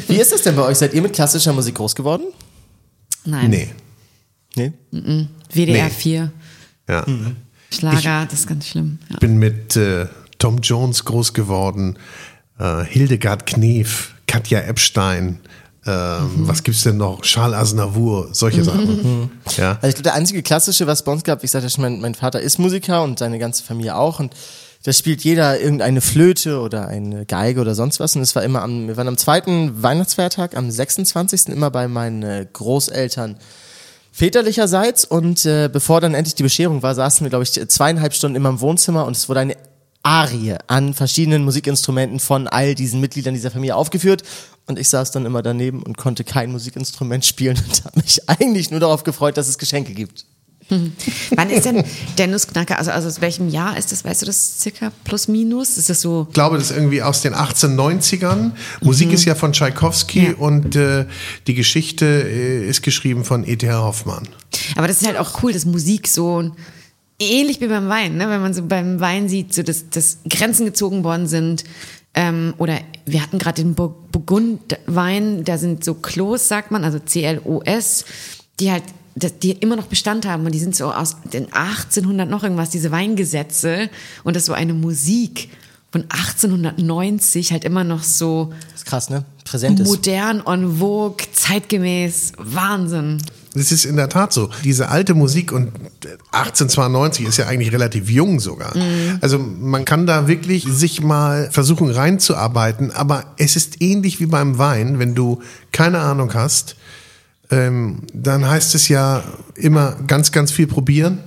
Wie ist das denn bei euch? Seid ihr mit klassischer Musik groß geworden? Nein. Nee. Nee. WDR Nee. 4, Ja. Schlager, das ist ganz schlimm. Ja. bin mit äh, Tom Jones groß geworden, äh, Hildegard Knef, Katja Epstein, ähm, was gibt's denn noch? Charles Aznavour, solche Sachen. Ja. Also ich glaube, der einzige klassische, was bei uns gab, wie ich sagte, mein, mein Vater ist Musiker und seine ganze Familie auch und da spielt jeder irgendeine Flöte oder eine Geige oder sonst was und es war immer am, wir waren am zweiten Weihnachtsfeiertag, am 26. immer bei meinen äh, Großeltern väterlicherseits und äh, bevor dann endlich die Bescherung war, saßen wir, glaube ich, zweieinhalb Stunden immer im Wohnzimmer und es wurde eine Arie an verschiedenen Musikinstrumenten von all diesen Mitgliedern dieser Familie aufgeführt und ich saß dann immer daneben und konnte kein Musikinstrument spielen und habe mich eigentlich nur darauf gefreut, dass es Geschenke gibt. Wann ist denn der Nussknacker? Also, also aus welchem Jahr ist das? Weißt du das circa plus minus? Ist das so? Ich glaube, das ist irgendwie aus den 1890ern. Musik ist ja von Tschaikowski Ja. und äh, die Geschichte äh, ist geschrieben von E.T.H. Hoffmann. Aber das ist halt auch cool, dass Musik so ähnlich wie beim Wein, ne? wenn man so beim Wein sieht, so dass, dass Grenzen gezogen worden sind. Ähm, oder wir hatten gerade den Bur- Burgundwein, da sind so Klos, sagt man, also C-L-O-S, die halt die immer noch Bestand haben und die sind so aus den 1800 noch irgendwas, diese Weingesetze und das so eine Musik von 1890 halt immer noch so Das ist krass, ne? Präsent ist. modern, on vogue, zeitgemäß, Wahnsinn. Das ist in der Tat so. Diese alte Musik und 1892 ist ja eigentlich relativ jung sogar. Also man kann da wirklich sich mal versuchen reinzuarbeiten, aber es ist ähnlich wie beim Wein, wenn du keine Ahnung hast, ähm, dann heißt es ja immer ganz, ganz viel probieren.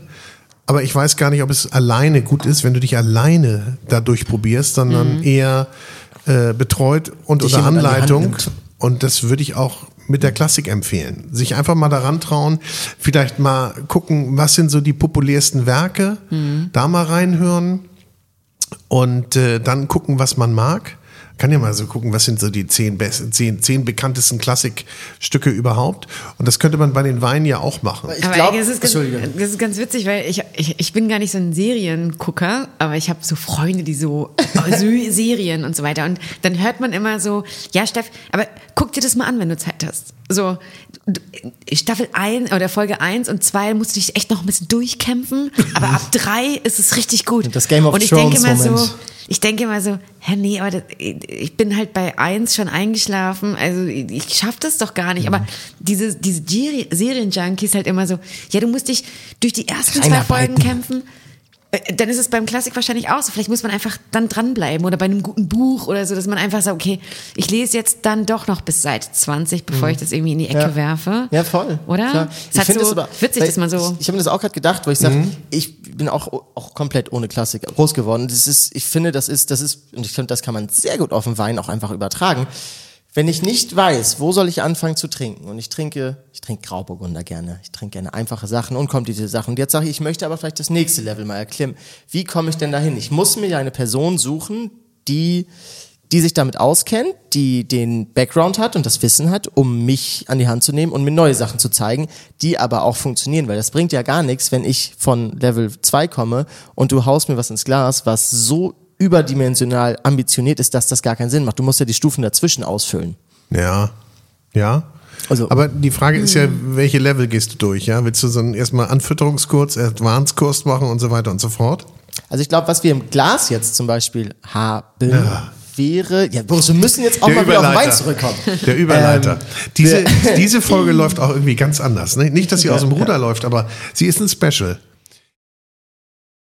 Aber ich weiß gar nicht, ob es alleine gut ist, wenn du dich alleine dadurch probierst, sondern eher äh, betreut und Dich unter Anleitung. Und das würde ich auch mit der Klassik empfehlen. Sich einfach mal daran trauen, vielleicht mal gucken, was sind so die populärsten Werke, da mal reinhören und äh, dann gucken, was man mag. Kann ja mal so gucken, was sind so die zehn, besten, zehn, zehn bekanntesten Klassikstücke überhaupt. Und das könnte man bei den Weinen ja auch machen. Ich aber glaub- das, ist ganz, das ist ganz witzig, weil ich, ich, ich bin gar nicht so ein Seriengucker, aber ich habe so Freunde, die so so Serien und so weiter. Und dann hört man immer so, ja, Steff, aber guck dir das mal an, wenn du Zeit hast. So, Staffel 1 oder Folge 1 und 2 musst du dich echt noch ein bisschen durchkämpfen, aber ab 3 ist es richtig gut. Das Game of und ich denke Thrones immer so, Moment. ich denke immer so, hä, nee, aber das, ich bin halt bei eins schon eingeschlafen, also ich schaff das doch gar nicht. Aber diese, diese Serienjunkies halt immer so, ja, du musst dich durch die ersten zwei. Folgen kämpfen. Äh, Dann ist es beim Klassik wahrscheinlich auch so. Vielleicht muss man einfach dann dranbleiben oder bei einem guten Buch oder so, dass man einfach sagt, okay, ich lese jetzt dann doch noch bis Seite 20, bevor ich das irgendwie in die Ecke Mhm. Ja. werfe. Ja, voll. Oder? Klar. Es hat find so das aber- witzig, dass man so. Ich, ich habe mir das auch gerade gedacht, weil ich sage, ich bin auch, auch komplett ohne Klassik groß geworden. Das ist, ich finde, das ist, das ist, und ich finde, das kann man sehr gut auf den Wein auch einfach übertragen. Wenn ich nicht weiß, wo soll ich anfangen zu trinken, und ich trinke, ich trinke Grauburgunder gerne, ich trinke gerne einfache Sachen, unkomplizierte Sachen. Und jetzt sage ich, ich möchte aber vielleicht das nächste Level mal erklimmen. Wie komme ich denn dahin? Ich muss mir ja eine Person suchen, die die sich damit auskennt, die den Background hat und das Wissen hat, um mich an die Hand zu nehmen und mir neue Sachen zu zeigen, die aber auch funktionieren, weil das bringt ja gar nichts, wenn ich von Level 2 komme und du haust mir was ins Glas, was so überdimensional ambitioniert ist, dass das gar keinen Sinn macht. Du musst ja die Stufen dazwischen ausfüllen. Ja, ja. Also- Aber die Frage ist ja, welche Level gehst du durch? Ja, willst du so einen erstmal Anfütterungskurs, Advanced-Kurs machen und so weiter und so fort? Also ich glaube, was wir im Glas jetzt zum Beispiel haben, wäre, ja, Boris, wir müssen jetzt auch mal wieder auf den Wein zurückkommen. Der Überleiter. Ähm, diese, der- diese Folge läuft auch irgendwie ganz anders. Ne? Nicht, dass sie aus dem Ruder läuft, aber sie ist ein Special.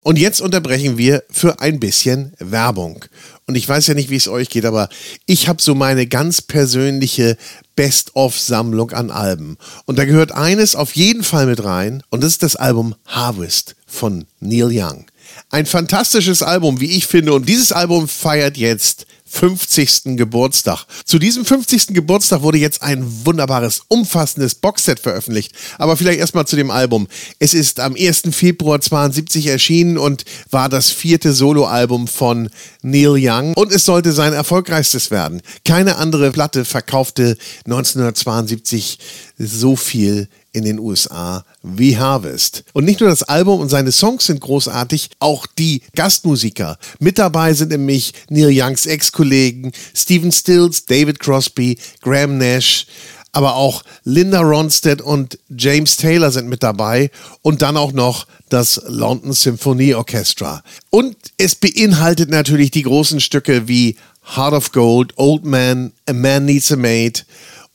Und jetzt unterbrechen wir für ein bisschen Werbung. Und ich weiß ja nicht, wie es euch geht, aber ich habe so meine ganz persönliche Best-of-Sammlung an Alben. Und da gehört eines auf jeden Fall mit rein. Und das ist das Album Harvest von Neil Young. Ein fantastisches Album, wie ich finde. Und dieses Album feiert jetzt 50. Geburtstag. Zu diesem 50. Geburtstag wurde jetzt ein wunderbares, umfassendes Boxset veröffentlicht. Aber vielleicht erstmal zu dem Album. Es ist am 1. Februar 72 erschienen und war das vierte Soloalbum von Neil Young. Und es sollte sein erfolgreichstes werden. Keine andere Platte verkaufte 1972 so viel in den USA wie Harvest. Und nicht nur das Album und seine Songs sind großartig, auch die Gastmusiker. Mit dabei sind nämlich Neil Youngs Ex-Kollegen Stephen Stills, David Crosby, Graham Nash, aber auch Linda Ronstadt und James Taylor sind mit dabei und dann auch noch das London Symphony Orchestra. Und es beinhaltet natürlich die großen Stücke wie Heart of Gold, Old Man, A Man Needs a Maid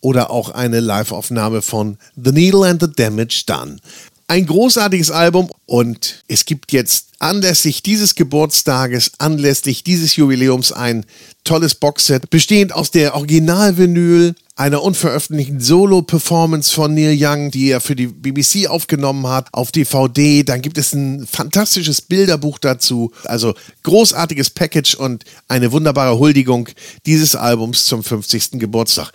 oder auch eine Live-Aufnahme von The Needle and the Damage Done. Ein großartiges Album und es gibt jetzt anlässlich dieses Geburtstages, anlässlich dieses Jubiläums ein tolles Boxset, bestehend aus der Original-Vinyl, einer unveröffentlichten Solo-Performance von Neil Young, die er für die BBC aufgenommen hat, auf DVD. Dann gibt es ein fantastisches Bilderbuch dazu. Also großartiges Package und eine wunderbare Huldigung dieses Albums zum 50. Geburtstag.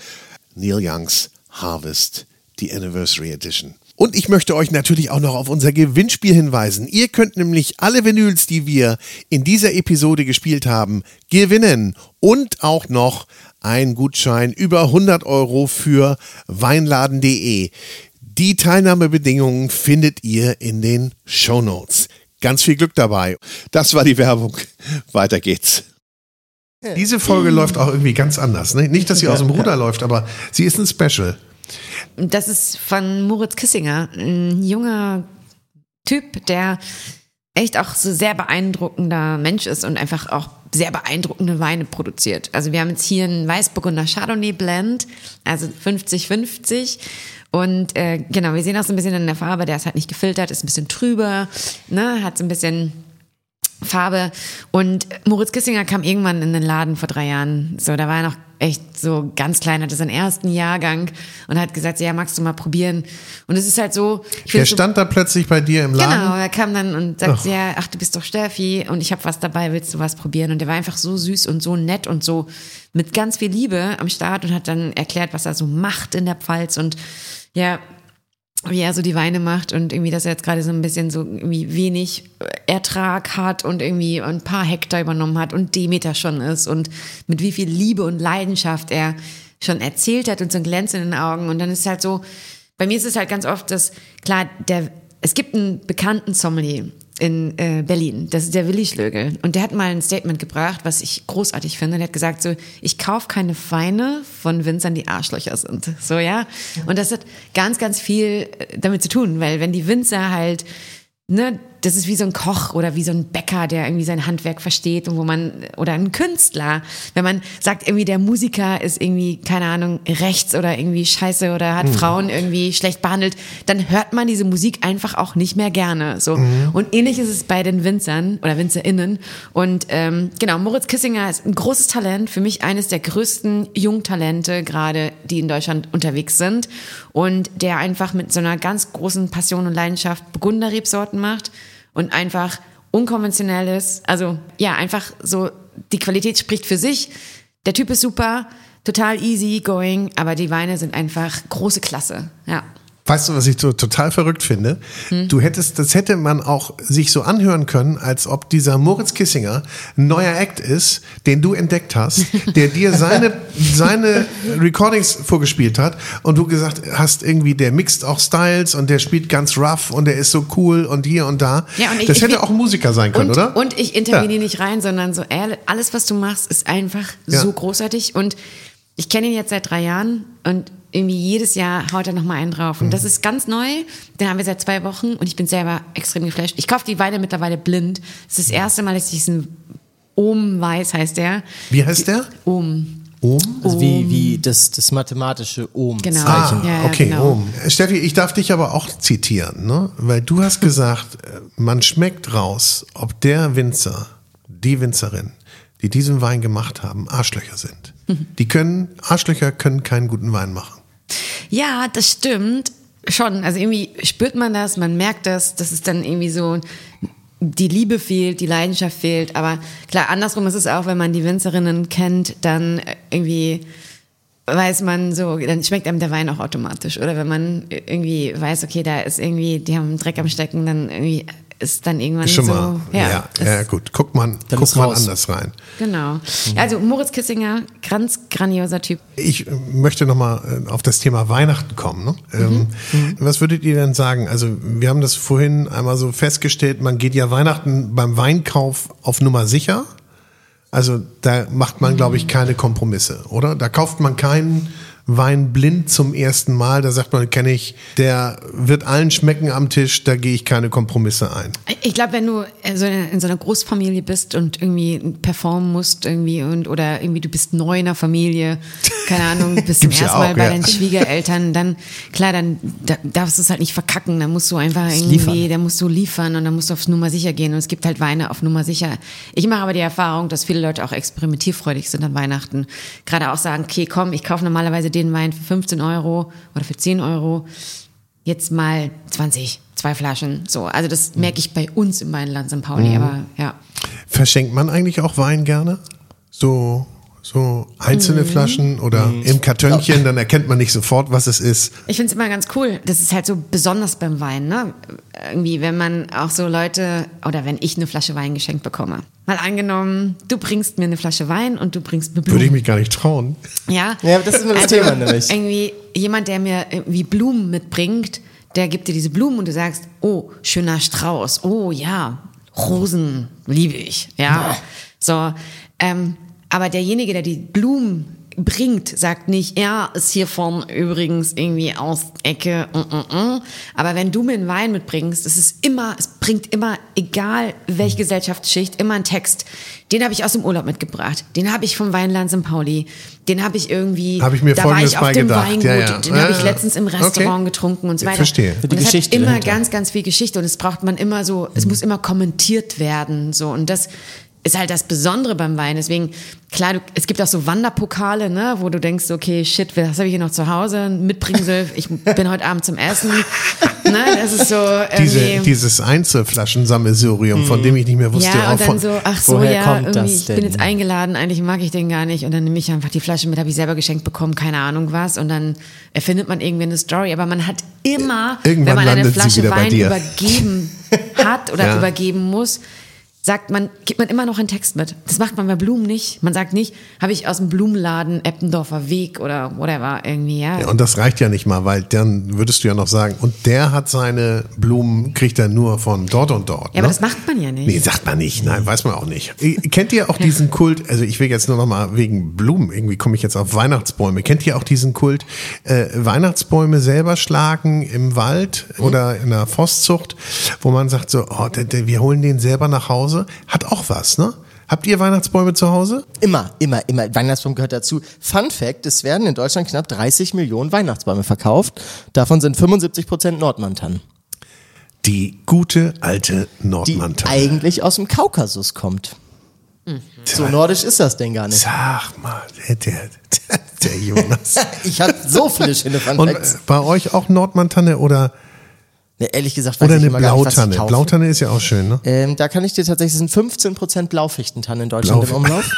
Neil Youngs Harvest, die Anniversary Edition. Und ich möchte euch natürlich auch noch auf unser Gewinnspiel hinweisen. Ihr könnt nämlich alle Vinyls, die wir in dieser Episode gespielt haben, gewinnen. Und auch noch ein Gutschein über 100 Euro für weinladen.de. Die Teilnahmebedingungen findet ihr in den Show Notes. Ganz viel Glück dabei. Das war die Werbung. Weiter geht's. Diese Folge läuft auch irgendwie ganz anders. ne? Nicht, dass sie aus dem Ruder läuft, aber sie ist ein Special. Das ist von Moritz Kissinger, ein junger Typ, der echt auch so sehr beeindruckender Mensch ist und einfach auch sehr beeindruckende Weine produziert. Also wir haben jetzt hier einen Weißburgunder Chardonnay Blend, also 50-50. Und äh, genau, wir sehen auch so ein bisschen in der Farbe, der ist halt nicht gefiltert, ist ein bisschen trüber, ne, hat so ein bisschen Farbe. Und Moritz Kissinger kam irgendwann in den Laden vor drei Jahren. So, da war er noch echt so ganz klein, hatte seinen ersten Jahrgang und hat gesagt, ja, magst du mal probieren? Und es ist halt so. Der find's so- stand da plötzlich bei dir im Laden. Genau, er kam dann und sagt, ja, ach, du bist doch Steffi und ich habe was dabei, willst du was probieren? Und der war einfach so süß und so nett und so mit ganz viel Liebe am Start und hat dann erklärt, was er so macht in der Pfalz und ja, wie er so die Weine macht und irgendwie, dass er jetzt gerade so ein bisschen so irgendwie wenig Ertrag hat und irgendwie ein paar Hektar übernommen hat und Demeter schon ist und mit wie viel Liebe und Leidenschaft er schon erzählt hat und so ein Glänzen in den Augen. Und dann ist halt so, bei mir ist es halt ganz oft, dass, klar, der, es gibt einen bekannten Sommelier in äh, Berlin, das ist der Willi Schlögel. Und der hat mal ein Statement gebracht, was ich großartig finde. Der hat gesagt so, ich kaufe keine Weine von Winzern, die Arschlöcher sind. So, ja. Und das hat ganz, ganz viel äh, damit zu tun, weil wenn die Winzer halt ne, das ist wie so ein Koch oder wie so ein Bäcker, der irgendwie sein Handwerk versteht und wo man, oder ein Künstler, wenn man sagt, irgendwie der Musiker ist irgendwie, keine Ahnung, rechts oder irgendwie scheiße oder hat Frauen irgendwie schlecht behandelt, dann hört man diese Musik einfach auch nicht mehr gerne. So. Und ähnlich ist es bei den Winzern oder WinzerInnen. Und ähm, genau, Moritz Kissinger ist ein großes Talent, für mich eines der größten Jungtalente gerade, die in Deutschland unterwegs sind. Und der einfach mit so einer ganz großen Passion und Leidenschaft Burgunderrebsorten macht und einfach unkonventionell ist. Also ja, einfach so, die Qualität spricht für sich. Der Typ ist super, total easy going, aber die Weine sind einfach große Klasse. Ja. Weißt du, was ich so total verrückt finde? Hm. Du hättest, das hätte man auch sich so anhören können, als ob dieser Moritz Kissinger ein neuer Act ist, den du entdeckt hast, der dir seine, seine Recordings vorgespielt hat und du gesagt hast, irgendwie, der mixt auch Styles und der spielt ganz rough und der ist so cool und hier und da. Ja, und ich- das ich hätte will- auch ein Musiker sein können, und, oder? Und ich interveniere Ja. nicht rein, sondern so alles, was du machst, ist einfach Ja. so großartig. Und ich kenne ihn jetzt seit drei Jahren und irgendwie jedes Jahr haut er noch mal einen drauf. Und das Mhm. ist ganz neu. Den haben wir seit zwei Wochen und ich bin selber extrem geflasht. Ich kaufe die Weine mittlerweile blind. Das ist das erste Mal, dass ich diesen Ohm weiß, heißt der. Wie heißt der? Ohm. Ohm? Also wie, wie das, das mathematische Ohm-Zeichen. Genau. Ah, Ja, ja, okay, genau. Ohm. Steffi, ich darf dich aber auch zitieren, ne? weil du hast gesagt, äh, man schmeckt raus, ob der Winzer, die Winzerin, die diesen Wein gemacht haben, Arschlöcher sind. Die können, Arschlöcher können keinen guten Wein machen. Ja, das stimmt schon. Also irgendwie spürt man das, man merkt das, dass es dann irgendwie so die Liebe fehlt, die Leidenschaft fehlt. Aber klar, andersrum ist es auch, wenn man die Winzerinnen kennt, dann irgendwie weiß man so, dann schmeckt einem der Wein auch automatisch. Oder wenn man irgendwie weiß, okay, da ist irgendwie, die haben Dreck am Stecken, dann irgendwie ist dann irgendwann Schon so. mal. Ja, ja, ist- gut. Guckt man, Dann man raus. anders rein. Genau. Also Moritz Kissinger, ganz grandioser Typ. Ich äh, möchte nochmal auf das Thema Weihnachten kommen. Ne? Ähm, Was würdet ihr denn sagen? Also wir haben das vorhin einmal so festgestellt, man geht ja Weihnachten beim Weinkauf auf Nummer sicher. Also da macht man, glaube ich, keine Kompromisse, oder? Da kauft man keinen Wein blind zum ersten Mal, da sagt man, kenne ich, der wird allen schmecken am Tisch, da gehe ich keine Kompromisse ein. Ich glaube, wenn du so in, so einer Großfamilie bist und irgendwie performen musst irgendwie und oder irgendwie du bist neu in der Familie, keine Ahnung, bist zum ja ersten Mal bei ja. deinen Schwiegereltern, dann klar, dann da, darfst du es halt nicht verkacken, dann musst du einfach irgendwie, liefern. da musst du liefern und dann musst du aufs Nummer sicher gehen und es gibt halt Weine auf Nummer sicher. Ich mache aber die Erfahrung, dass viele Leute auch experimentierfreudig sind an Weihnachten. Gerade auch sagen, okay, komm, ich kaufe normalerweise den Wein für 15 Euro oder für 10 Euro jetzt mal 20, zwei Flaschen. So, also das merke ich bei uns im Weinland St. Pauli, aber ja. Verschenkt man eigentlich auch Wein gerne? So, so einzelne Mhm. Flaschen oder im Kartönchen, dann erkennt man nicht sofort, was es ist. Ich finde es immer ganz cool. Das ist halt so besonders beim Wein, ne? Irgendwie, wenn man auch so Leute oder wenn ich eine Flasche Wein geschenkt bekomme. Mal angenommen, du bringst mir eine Flasche Wein und du bringst mir Blumen. Würde ich mich gar nicht trauen. Ja, Ja, das ist immer das also, Thema nämlich. Irgendwie jemand, der mir irgendwie Blumen mitbringt, der gibt dir diese Blumen und du sagst, oh, schöner Strauß, oh ja, Rosen liebe ich, ja. So, ähm, aber derjenige, der die Blumen bringt, sagt nicht, er ist hiervon übrigens irgendwie aus Ecke, mm, mm, mm. aber wenn du mir einen Wein mitbringst, es ist immer, es bringt immer, egal welche Gesellschaftsschicht, immer einen Text. Den habe ich aus dem Urlaub mitgebracht, den habe ich vom Weinland St. Pauli, den habe ich irgendwie, Habe ich mir da war ich auf mal dem gedacht. Weingut, Ja, ja. den habe ich Ja, letztens im okay. Restaurant getrunken und so Ich weiter. verstehe. Und Die es Geschichte hat immer dahinter. ganz, ganz viel Geschichte und es braucht man immer so, es muss immer kommentiert werden, so und das ist halt das Besondere beim Wein. Deswegen, klar, du, es gibt auch so Wanderpokale, ne, wo du denkst, okay, shit, was habe ich hier noch zu Hause? Mitbringsel, ich bin heute Abend zum Essen. ne, das ist so Diese, dieses Einzelflaschensammelsurium, von dem ich nicht mehr wusste, ja, und dann von, so, ach so, woher ja, kommt das ich bin jetzt eingeladen, eigentlich mag ich den gar nicht. Und dann nehme ich einfach die Flasche mit, habe ich selber geschenkt bekommen, keine Ahnung was. Und dann erfindet man irgendwie eine Story. Aber man hat immer, Irgendwann wenn man eine Flasche Wein übergeben hat oder Ja. übergeben muss, sagt man, gibt man immer noch einen Text mit. Das macht man bei Blumen nicht. Man sagt nicht, habe ich aus dem Blumenladen Eppendorfer Weg oder whatever irgendwie, ja. Ja, und das reicht ja nicht mal, weil dann würdest du ja noch sagen, und der hat seine Blumen, kriegt er nur von dort und dort. Ja, aber ne? das macht man ja nicht. Nee, sagt man nicht. Nein, weiß man auch nicht. Kennt ihr auch diesen Kult, also ich will jetzt nur noch mal wegen Blumen, irgendwie komme ich jetzt auf Weihnachtsbäume. Kennt ihr auch diesen Kult, äh, Weihnachtsbäume selber schlagen im Wald oder in der Forstzucht, wo man sagt so, oh, wir holen den selber nach Hause? Hat auch was, ne? Habt ihr Weihnachtsbäume zu Hause? Immer, immer, immer. Weihnachtsbaum gehört dazu. Fun Fact, es werden in Deutschland knapp 30 Millionen Weihnachtsbäume verkauft. Davon sind 75 Prozent Nordmantan, Die gute alte die Nordmantanne. eigentlich aus dem Kaukasus kommt. So nordisch ist das denn gar nicht. Sag mal, der, der, der, Jonas. Ich habe so viele schöne Fun Und Facts. bei euch auch Nordmantanne oder, Ja, ehrlich gesagt weiß oder ich eine immer gar nicht, was Blautanne? Blautanne ist ja auch schön, ne? Ähm, da kann ich dir tatsächlich, es sind 15% Blaufichtentannen in Deutschland Blau- im Umlauf.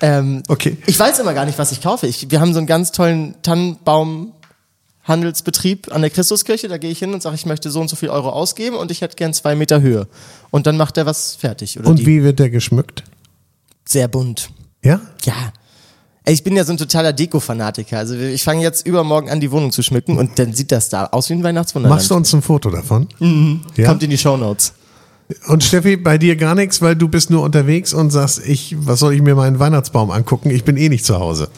ähm, Okay. Ich weiß immer gar nicht, was ich kaufe. Ich, wir haben so einen ganz tollen Tannenbaumhandelsbetrieb an der Christuskirche. Da gehe ich hin und sage, ich möchte so und so viel Euro ausgeben und ich hätte gern zwei Meter Höhe. Und dann macht er was fertig. Oder Und die. wie wird der geschmückt? Sehr bunt. Ja? Ja. Ich bin ja so ein totaler Deko-Fanatiker. Also ich fange jetzt übermorgen an, die Wohnung zu schmücken und dann sieht das da aus wie ein Weihnachtswunderland. Machst du uns ein Foto davon? Mhm. Ja? Kommt in die Shownotes. Und Steffi, bei dir gar nichts, weil du bist nur unterwegs und sagst, ich, was soll ich mir meinen Weihnachtsbaum angucken? Ich bin eh nicht zu Hause.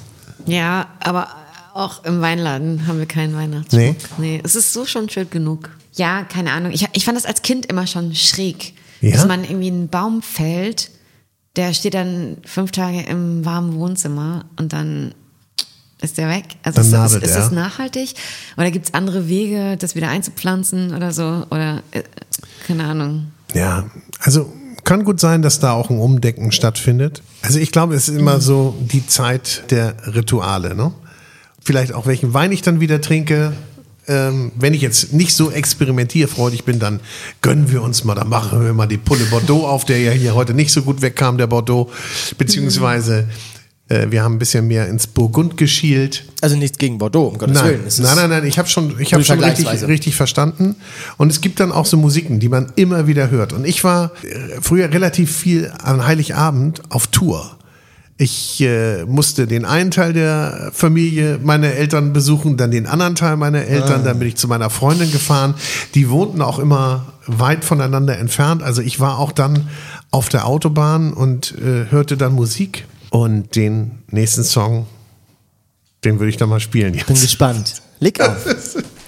Ja, aber auch im Weinladen haben wir keinen Weihnachtsschmuck. Nee? Nee, es ist so schon schön genug. Ja, keine Ahnung. Ich, ich fand das als Kind immer schon schräg. Ja? Dass man irgendwie einen Baum fällt, der steht dann fünf Tage im warmen Wohnzimmer und dann ist der weg. Also ist, ist er. das nachhaltig? Oder gibt es andere Wege, das wieder einzupflanzen oder so? Oder äh, keine Ahnung. Ja, also kann gut sein, dass da auch ein Umdecken stattfindet. Also ich glaube, es ist immer so die Zeit der Rituale, ne? Vielleicht auch welchen Wein ich dann wieder trinke. Ähm, wenn ich jetzt nicht so experimentierfreudig bin, dann gönnen wir uns mal, dann machen wir mal die Pulle Bordeaux auf, der ja hier heute nicht so gut wegkam, der Bordeaux. Beziehungsweise äh, wir haben ein bisschen mehr ins Burgund geschielt. Also nichts gegen Bordeaux, um Gottes Nein, Willen. Nein, nein, nein, ich habe schon, ich hab schon richtig, richtig verstanden. Und es gibt dann auch so Musiken, die man immer wieder hört. Und ich war äh, früher relativ viel an Heiligabend auf Tour. Ich äh, musste den einen Teil der Familie meiner Eltern besuchen, dann den anderen Teil meiner Eltern, dann bin ich zu meiner Freundin gefahren. Die wohnten auch immer weit voneinander entfernt. Also ich war auch dann auf der Autobahn und äh, hörte dann Musik. Und den nächsten Song Den würde ich dann mal spielen jetzt. Bin gespannt. Leg auf.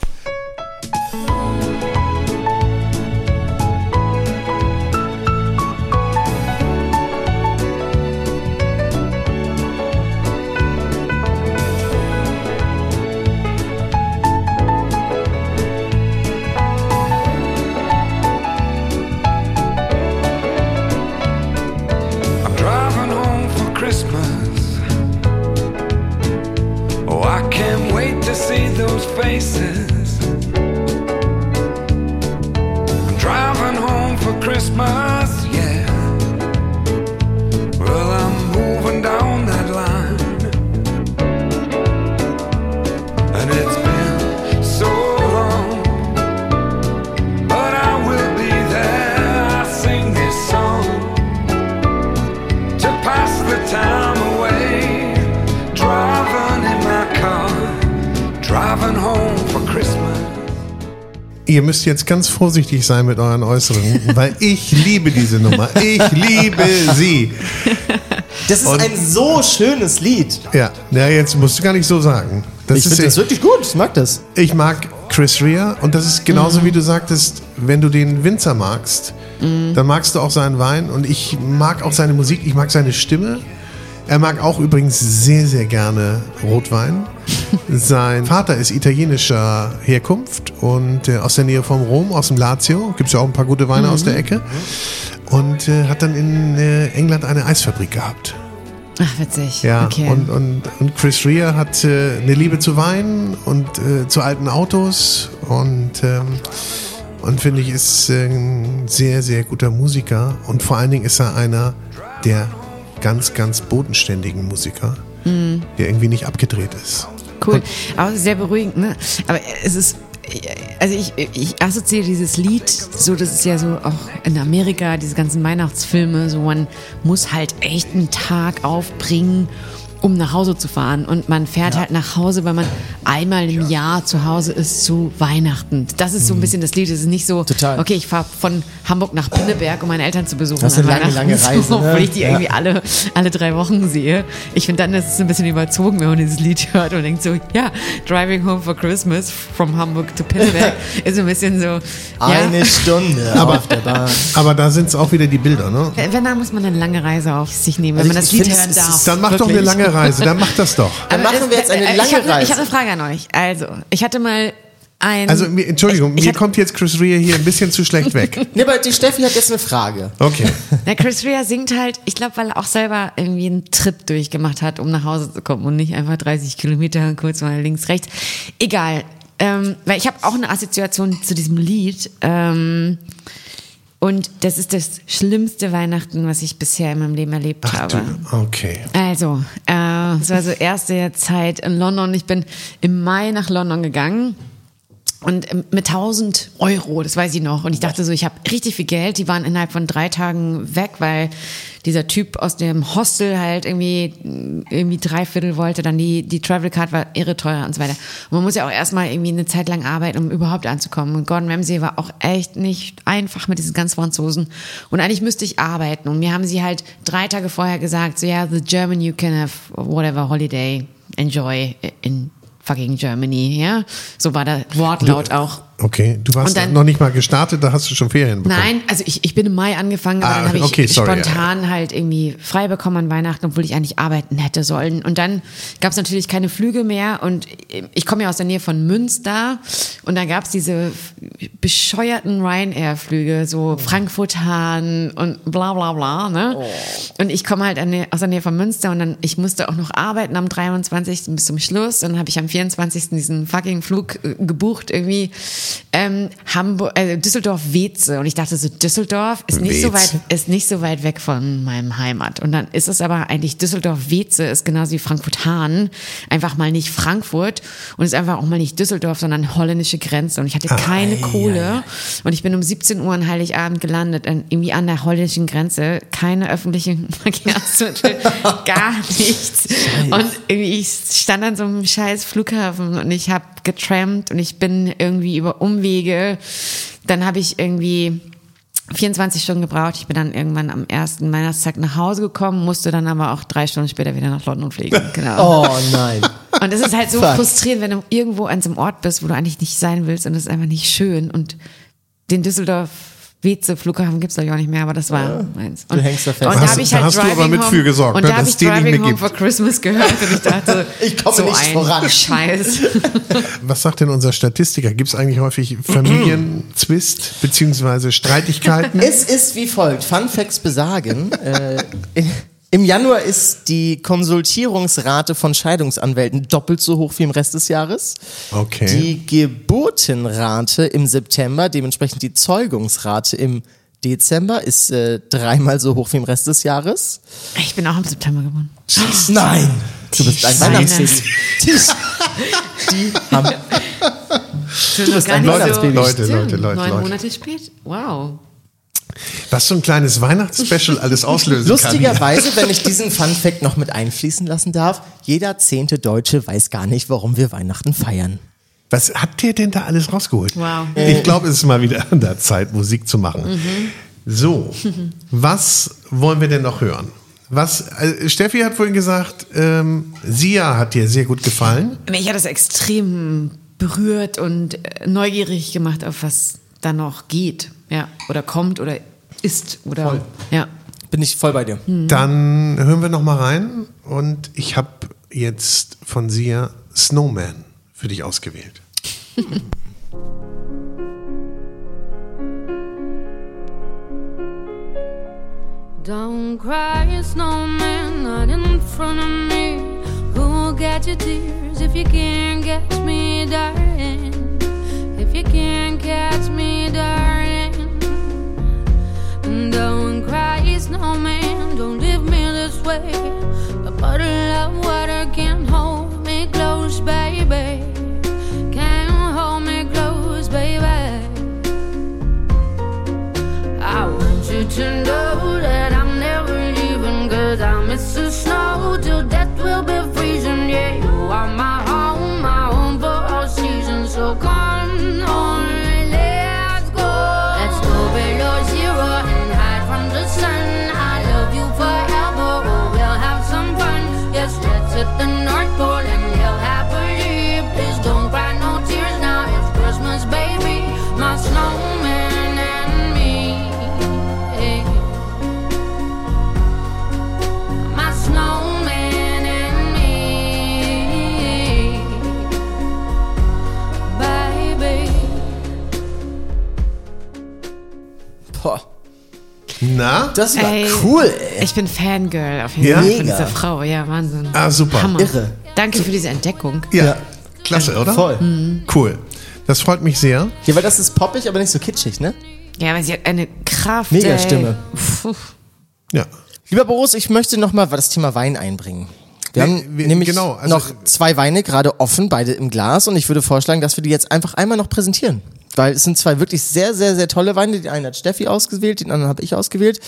Ihr müsst jetzt ganz vorsichtig sein mit euren Äußerungen, weil ich liebe diese Nummer. Ich liebe sie. Das ist Und- ein so schönes Lied. Ja, ja jetzt musst du gar nicht so sagen. Das ich ist finde das wirklich gut. Ich mag das. Ich mag Chris Rea und das ist genauso wie du sagtest, wenn du den Winzer magst, dann magst du auch seinen Wein und ich mag auch seine Musik, ich mag seine Stimme. Er mag auch übrigens sehr, sehr gerne Rotwein. Sein Vater ist italienischer Herkunft und äh, aus der Nähe vom Rom, aus dem Lazio. Gibt es ja auch ein paar gute Weine aus der Ecke. Und äh, hat dann in äh, England eine Eisfabrik gehabt. Ach, witzig. Ja, okay. und, und, und Chris Rea hat äh, eine Liebe zu Wein und äh, zu alten Autos und, ähm, und finde ich, ist äh, ein sehr, sehr guter Musiker und vor allen Dingen ist er einer der ganz, ganz bodenständigen Musiker, Mhm. der irgendwie nicht abgedreht ist. Cool. Aber sehr beruhigend, ne? Aber es ist, also ich, ich assoziiere dieses Lied, so das ist ja so auch in Amerika, diese ganzen Weihnachtsfilme, so man muss halt echt einen Tag aufbringen, um nach Hause zu fahren. Und man fährt halt nach Hause, weil man einmal im Jahr zu Hause ist zu Weihnachten. Das ist so ein bisschen das Lied. Es ist nicht so, Total. okay, ich fahre von Hamburg nach Pinneberg, um meine Eltern zu besuchen. Das ist eine lange, lange Reise, So, ne? Obwohl ich die Ja. irgendwie alle, alle drei Wochen sehe. Ich finde dann, ist es ein bisschen überzogen, wenn man dieses Lied hört und denkt so, ja, Driving Home for Christmas from Hamburg to Pinneberg ist ein bisschen so, ja. Eine Stunde Aber- auf der Bahn. Aber da sind es auch wieder die Bilder, ne? Wenn, dann muss man eine lange Reise auf sich nehmen, wenn Also man ich- das Lied hören darf. Dann mach doch eine Wirklich. Lange Reise, dann mach das doch. Dann machen wir jetzt eine lange ich hab, Reise. Ich habe eine Frage an euch. Also, ich hatte mal ein... Also, mir, Entschuldigung, ich, ich mir hatte, kommt jetzt Chris Rea hier ein bisschen zu schlecht weg. Nee, aber die Steffi hat jetzt eine Frage. Okay. Na, Chris Rea singt halt, ich glaube, weil er auch selber irgendwie einen Trip durchgemacht hat, um nach Hause zu kommen und nicht einfach 30 Kilometer kurz mal links, rechts. Egal. Ähm, weil ich habe auch eine Assoziation zu diesem Lied. Ähm, und das ist das schlimmste Weihnachten, was ich bisher in meinem Leben erlebt Ach habe. du, okay. Also, äh, es war so erste Zeit in London. Ich bin im Mai nach London gegangen. Und ähm, mit 1000 Euro, das weiß ich noch. Und ich dachte so, ich habe richtig viel Geld. Die waren innerhalb von drei Tagen weg, weil dieser Typ aus dem Hostel halt irgendwie, irgendwie drei Viertel wollte. Dann die, die Travel Card war irre teuer und so weiter. Und man muss ja auch erstmal irgendwie eine Zeit lang arbeiten, um überhaupt anzukommen. Und Gordon Ramsay war auch echt nicht einfach mit diesen ganz Franzosen. Und eigentlich müsste ich arbeiten. Und mir haben sie halt drei Tage vorher gesagt, so ja, the German you can have whatever holiday, enjoy in fucking Germany, ja. So war der Wortlaut auch. Okay, du warst Und dann- noch nicht mal gestartet, da hast du schon Ferien bekommen. Nein, also ich, ich bin im Mai angefangen, aber Ah, dann habe ich okay, sorry, spontan halt irgendwie frei bekommen an Weihnachten, obwohl ich eigentlich arbeiten hätte sollen. Und dann gab es natürlich keine Flüge mehr und ich komme ja aus der Nähe von Münster und da gab es diese bescheuerten Ryanair-Flüge, so Frankfurt-Hahn und bla bla bla. Ne? Und ich komme halt an der, aus der Nähe von Münster und dann, ich musste auch noch arbeiten am 23. bis zum Schluss. Dann habe ich am 24. diesen fucking Flug äh, gebucht, irgendwie ähm, Hamburg, äh, Düsseldorf-Weze. Und ich dachte so, Düsseldorf ist nicht so Wetz. weit, ist nicht so weit weg von meinem Heimat. Und dann ist es aber eigentlich Düsseldorf-Weze ist genauso wie Frankfurt-Hahn. Einfach mal nicht Frankfurt und ist einfach auch mal nicht Düsseldorf, sondern holländische Grenze. Und ich hatte keine Kohle. Und ich bin um 17 Uhr an Heiligabend gelandet, an, irgendwie an der holländischen Grenze. Keine öffentlichen Verkehrsmittel, gar nichts. Und irgendwie, ich stand an so einem scheiß Flughafen und ich habe getrampt und ich bin irgendwie über Umwege. Dann habe ich irgendwie 24 Stunden gebraucht. Ich bin dann irgendwann am ersten Weihnachtstag nach Hause gekommen, musste dann aber auch drei Stunden später wieder nach London fliegen. Genau. Oh nein. Und es ist halt so Fuck. frustrierend, wenn du irgendwo an so einem Ort bist, wo du eigentlich nicht sein willst und es ist einfach nicht schön. Und den Düsseldorf Weze Flughafen gibt's doch auch nicht mehr, aber das war meins. Und, hängst da fest. Und Da habe du- ich halt hast du aber Driving mit Home, für gesorgt, und ne, da habe dass ich es den nicht Driving mehr Home gibt. for Christmas gehört und ich dachte, Ich komme so nicht ein voran. Scheiß. Was sagt denn unser Statistiker? Gibt es eigentlich häufig Familienzwist beziehungsweise Streitigkeiten? Es ist wie folgt. Fun Facts besagen. äh, Im Januar ist die Konsultierungsrate von Scheidungsanwälten doppelt so hoch wie im Rest des Jahres. Okay. Die Geburtenrate im September, dementsprechend die Zeugungsrate im Dezember, ist äh, dreimal so hoch wie im Rest des Jahres. Ich bin auch im September geboren. Nein! Du bist ein. Weihnachtsbaby. Die haben Du bist ein Weihnachtsbaby. Leute, Leute, Leute, Neun Leute. Monate spät. Wow. Was so ein kleines Weihnachtsspecial alles auslösen kann. Lustigerweise, wenn ich diesen Fun Fact noch mit einfließen lassen darf, jeder zehnte Deutsche weiß gar nicht, warum wir Weihnachten feiern. Was habt ihr denn da alles rausgeholt? Wow. Ich glaube, es ist mal wieder an der Zeit, Musik zu machen. So, was wollen wir denn noch hören? Was, äh, Steffi hat vorhin gesagt, ähm, Sia hat dir sehr gut gefallen. Mich hat das extrem berührt und äh, neugierig gemacht, auf was da noch geht. Ja. Oder kommt oder ist. Oder Voll. ja. Bin ich voll bei dir. Dann hören wir noch mal rein und ich habe jetzt von Sia Snowman für dich ausgewählt. Don't cry, snowman, not in front of me. Who'll get your tears if you can't catch me, darling? If you can't catch me, darling. Don't cry, snowman, don't leave me this way. A bottle of water can't hold me close, baby. Can't hold me close, baby. I want you to know that I'm never leaving Cause I miss the snow till death will be freezing Yeah, you are my home, Na? das war Ey, cool, ey. Ich bin Fangirl auf jeden Ja? Fall von Mega. dieser Frau. Ja, Wahnsinn. Ah, super. Hammer. Irre. Danke für diese Entdeckung. Ja, klasse, oder? Voll. Cool. Das freut mich sehr. Ja, weil das ist poppig, aber nicht so kitschig, ne? Ja, aber sie hat eine Kraft. Mega ey. Stimme. Puh. Ja. Lieber Boris, ich möchte noch mal das Thema Wein einbringen. Wir Nee, haben wir- nämlich genau, also- noch zwei Weine gerade offen, beide im Glas und ich würde vorschlagen, dass wir die jetzt einfach einmal noch präsentieren. Weil es sind zwei wirklich sehr, sehr, sehr tolle Weine. Den einen hat Steffi ausgewählt, den anderen habe ich ausgewählt.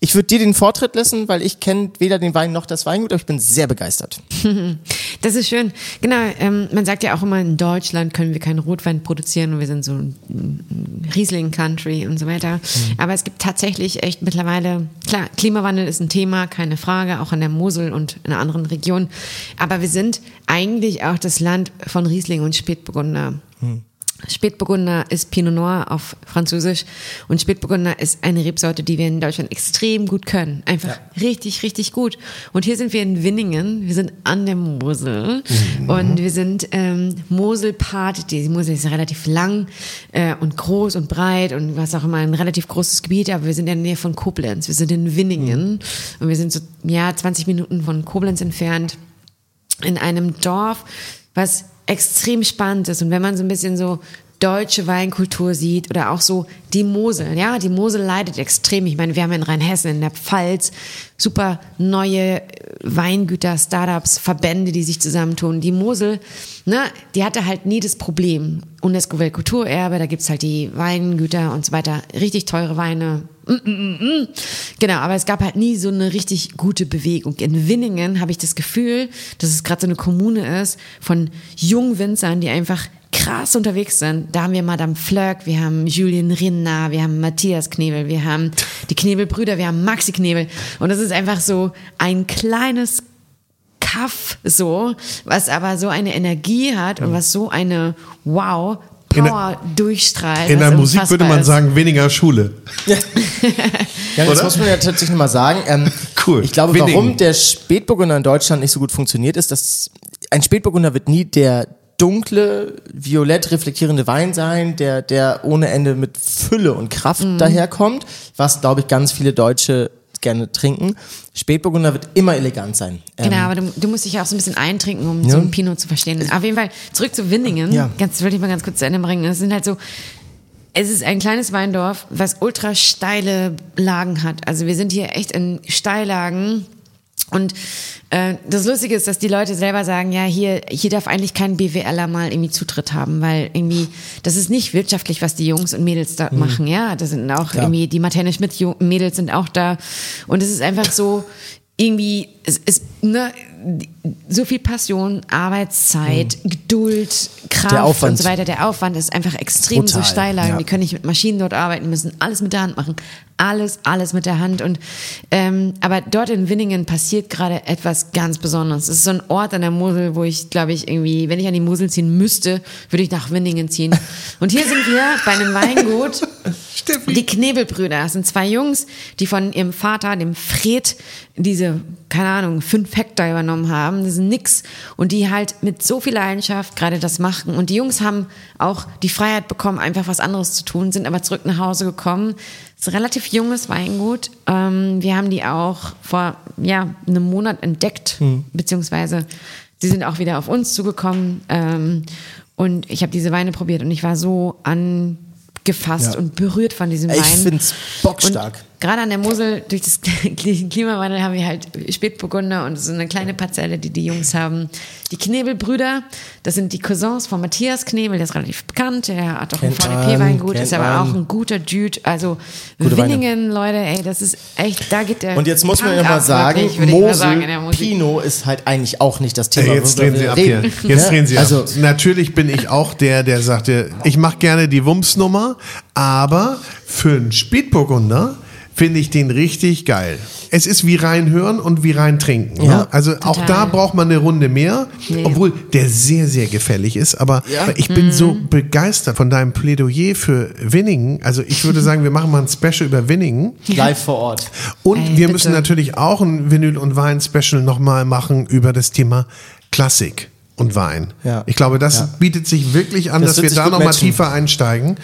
Ich würde dir den Vortritt lassen, weil ich kenne weder den Wein noch das Weingut, aber ich bin sehr begeistert. Das ist schön. Genau, ähm, man sagt ja auch immer, in Deutschland können wir keinen Rotwein produzieren und wir sind so ein Riesling-Country und so weiter. Aber es gibt tatsächlich echt mittlerweile, klar, Klimawandel ist ein Thema, keine Frage, auch an der Mosel und in anderen Regionen. Aber wir sind eigentlich auch das Land von Riesling und Spätburgunder. Spätburgunder ist Pinot Noir auf Französisch und Spätburgunder ist eine Rebsorte, die wir in Deutschland extrem gut können. Einfach richtig, richtig gut. Und hier sind wir in Winningen, wir sind an der Mosel und wir sind ähm, Moselpart. Die Mosel ist relativ lang äh, und groß und breit und was auch immer ein relativ großes Gebiet, aber wir sind in der Nähe von Koblenz. Wir sind in Winningen und wir sind so ja 20 Minuten von Koblenz entfernt in einem Dorf, was extrem spannend ist. Und wenn man so ein bisschen so deutsche Weinkultur sieht oder auch so die Mosel, ja, die Mosel leidet extrem. Ich meine, wir haben in Rheinhessen, in der Pfalz super neue Weingüter, Startups, Verbände, die sich zusammentun. Die Mosel, ne, die hatte halt nie das Problem. UNESCO-Weltkulturerbe, da gibt's halt die Weingüter und so weiter. Richtig teure Weine, Genau, aber es gab halt nie so eine richtig gute Bewegung. In Winningen habe ich das Gefühl, dass es gerade so eine Kommune ist von jungen Winzern, die einfach krass unterwegs sind. Da haben wir Madame Flöck, wir haben Julien Rinner, wir haben Matthias Knebel, wir haben die Knebelbrüder, wir haben Maxi Knebel. Und das ist einfach so ein kleines tough so, was aber so eine Energie hat und was so eine Wow In der- Power durchstrahlt. In der Musik würde man ist. sagen, weniger Schule. Ja, das Oder? muss man ja tatsächlich nochmal sagen. Ähm, Cool. Ich glaube, Winningen. warum der Spätburgunder in Deutschland nicht so gut funktioniert, ist, dass ein Spätburgunder wird nie der dunkle, violett reflektierende Wein sein, der, der ohne Ende mit Fülle und Kraft Mhm. daherkommt, was, glaube ich, ganz viele Deutsche gerne trinken. Spätburgunder wird immer elegant sein. Ähm, Genau, aber du, du musst dich ja auch so ein bisschen eintrinken, um Ja. so ein Pinot zu verstehen. Auf jeden Fall zurück zu Winningen. Ja. Ganz, das will ich mal ganz kurz zu Ende bringen. Es sind halt so, es ist ein kleines Weindorf, was ultra steile Lagen hat. Also wir sind hier echt in Steillagen. Und äh, das Lustige ist, dass die Leute selber sagen, ja, hier, hier darf eigentlich kein BWLer mal irgendwie Zutritt haben, weil irgendwie, das ist nicht wirtschaftlich, was die Jungs und Mädels dort machen, ja. Das sind auch Klar. irgendwie, die Martine Schmidt Ju- Mädels sind auch da. Und es ist einfach so, irgendwie, es ist, ne, so viel Passion, Arbeitszeit, Geduld, Kraft und so weiter. Der Aufwand ist einfach extrem Brutal, so Steillagen. ja. Die können nicht mit Maschinen dort arbeiten, die müssen alles mit der Hand machen. Alles, alles mit der Hand. Und ähm, aber dort in Winningen passiert gerade etwas ganz Besonderes. Es ist so ein Ort an der Mosel, wo ich, glaube ich, irgendwie, wenn ich an die Mosel ziehen müsste, würde ich nach Winningen ziehen. Und hier sind wir bei einem Weingut. Die Knebelbrüder, das sind zwei Jungs, die von ihrem Vater, dem Fred, diese, keine Ahnung, fünf Hektar übernommen haben. Das ist nix. Und die halt mit so viel Leidenschaft gerade das machen. Und die Jungs haben auch die Freiheit bekommen, einfach was anderes zu tun, sind aber zurück nach Hause gekommen. Es ist ein relativ junges Weingut. Ähm, wir haben die auch vor, ja, einem Monat entdeckt, beziehungsweise sie sind auch wieder auf uns zugekommen. Ähm, und ich habe diese Weine probiert und ich war so angefasst Ja. und berührt von diesem Ich Wein. find's bockstark. Und Gerade an der Mosel, durch das Klimawandel haben wir halt Spätburgunder und so eine kleine Parzelle, die die Jungs haben. Die Knebelbrüder, das sind die Cousins von Matthias Knebel, der ist relativ bekannt, der hat auch ein Kennt VDP-Weingut, ist aber auch ein guter Dude. Also Gute Weine. Winningen, Leute, ey, das ist echt, da geht der Und jetzt muss man ja mal sagen, wirklich, mal sagen, Mosel. Pinot ist halt eigentlich auch nicht das Thema. Ey, jetzt drehen Sie ab hier. Jetzt drehen Sie also, ab. Natürlich bin ich auch der, der sagte, ich mache gerne die Wumms-Nummer, aber für einen Spätburgunder finde ich den richtig geil. Es ist wie reinhören und wie rein trinken. Ja, ne? Also auch total. da braucht man eine Runde mehr, Nee. obwohl der sehr, sehr gefällig ist. Aber Ja. ich bin so Mhm. begeistert von deinem Plädoyer für Winningen. Also ich würde sagen, wir machen mal ein Special über Winningen. live vor Ort. Und Ey, wir bitte. müssen natürlich auch ein Vinyl- und Wein-Special nochmal machen über das Thema Klassik und Wein. Ja. Ich glaube, das Ja. bietet sich wirklich an, Das dass wir da nochmal tiefer einsteigen.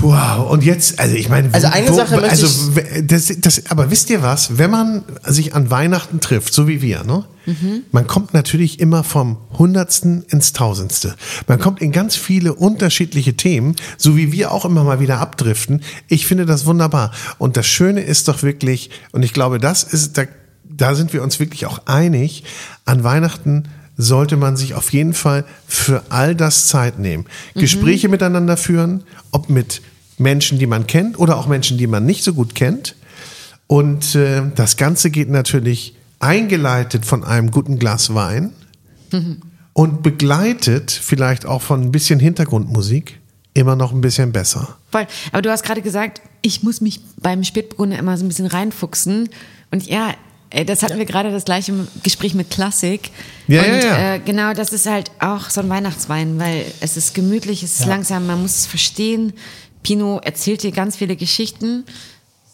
Wow, und jetzt, also ich meine, Also eine Sache möchte also das, das, aber wisst ihr was, wenn man sich an Weihnachten trifft, so wie wir, ne? Mhm. Man kommt natürlich immer vom Hundertsten ins Tausendste. Man kommt in ganz viele unterschiedliche Themen, so wie wir auch immer mal wieder abdriften. Ich finde das wunderbar. Und das Schöne ist doch wirklich, und ich glaube, das ist, da, da sind wir uns wirklich auch einig, an Weihnachten sollte man sich auf jeden Fall für all das Zeit nehmen. Gespräche miteinander führen, ob mit Menschen, die man kennt oder auch Menschen, die man nicht so gut kennt. Und äh, das Ganze geht natürlich eingeleitet von einem guten Glas Wein und begleitet vielleicht auch von ein bisschen Hintergrundmusik immer noch ein bisschen besser. Voll. Aber du hast gerade gesagt, ich muss mich beim Spätburgunder immer so ein bisschen reinfuchsen. Und ja, das hatten wir gerade das gleiche im Gespräch mit Klassik. Ja, und ja, ja. Äh, genau, das ist halt auch so ein Weihnachtswein, weil es ist gemütlich, es ist langsam, man muss es verstehen. Pinot erzählt dir ganz viele Geschichten.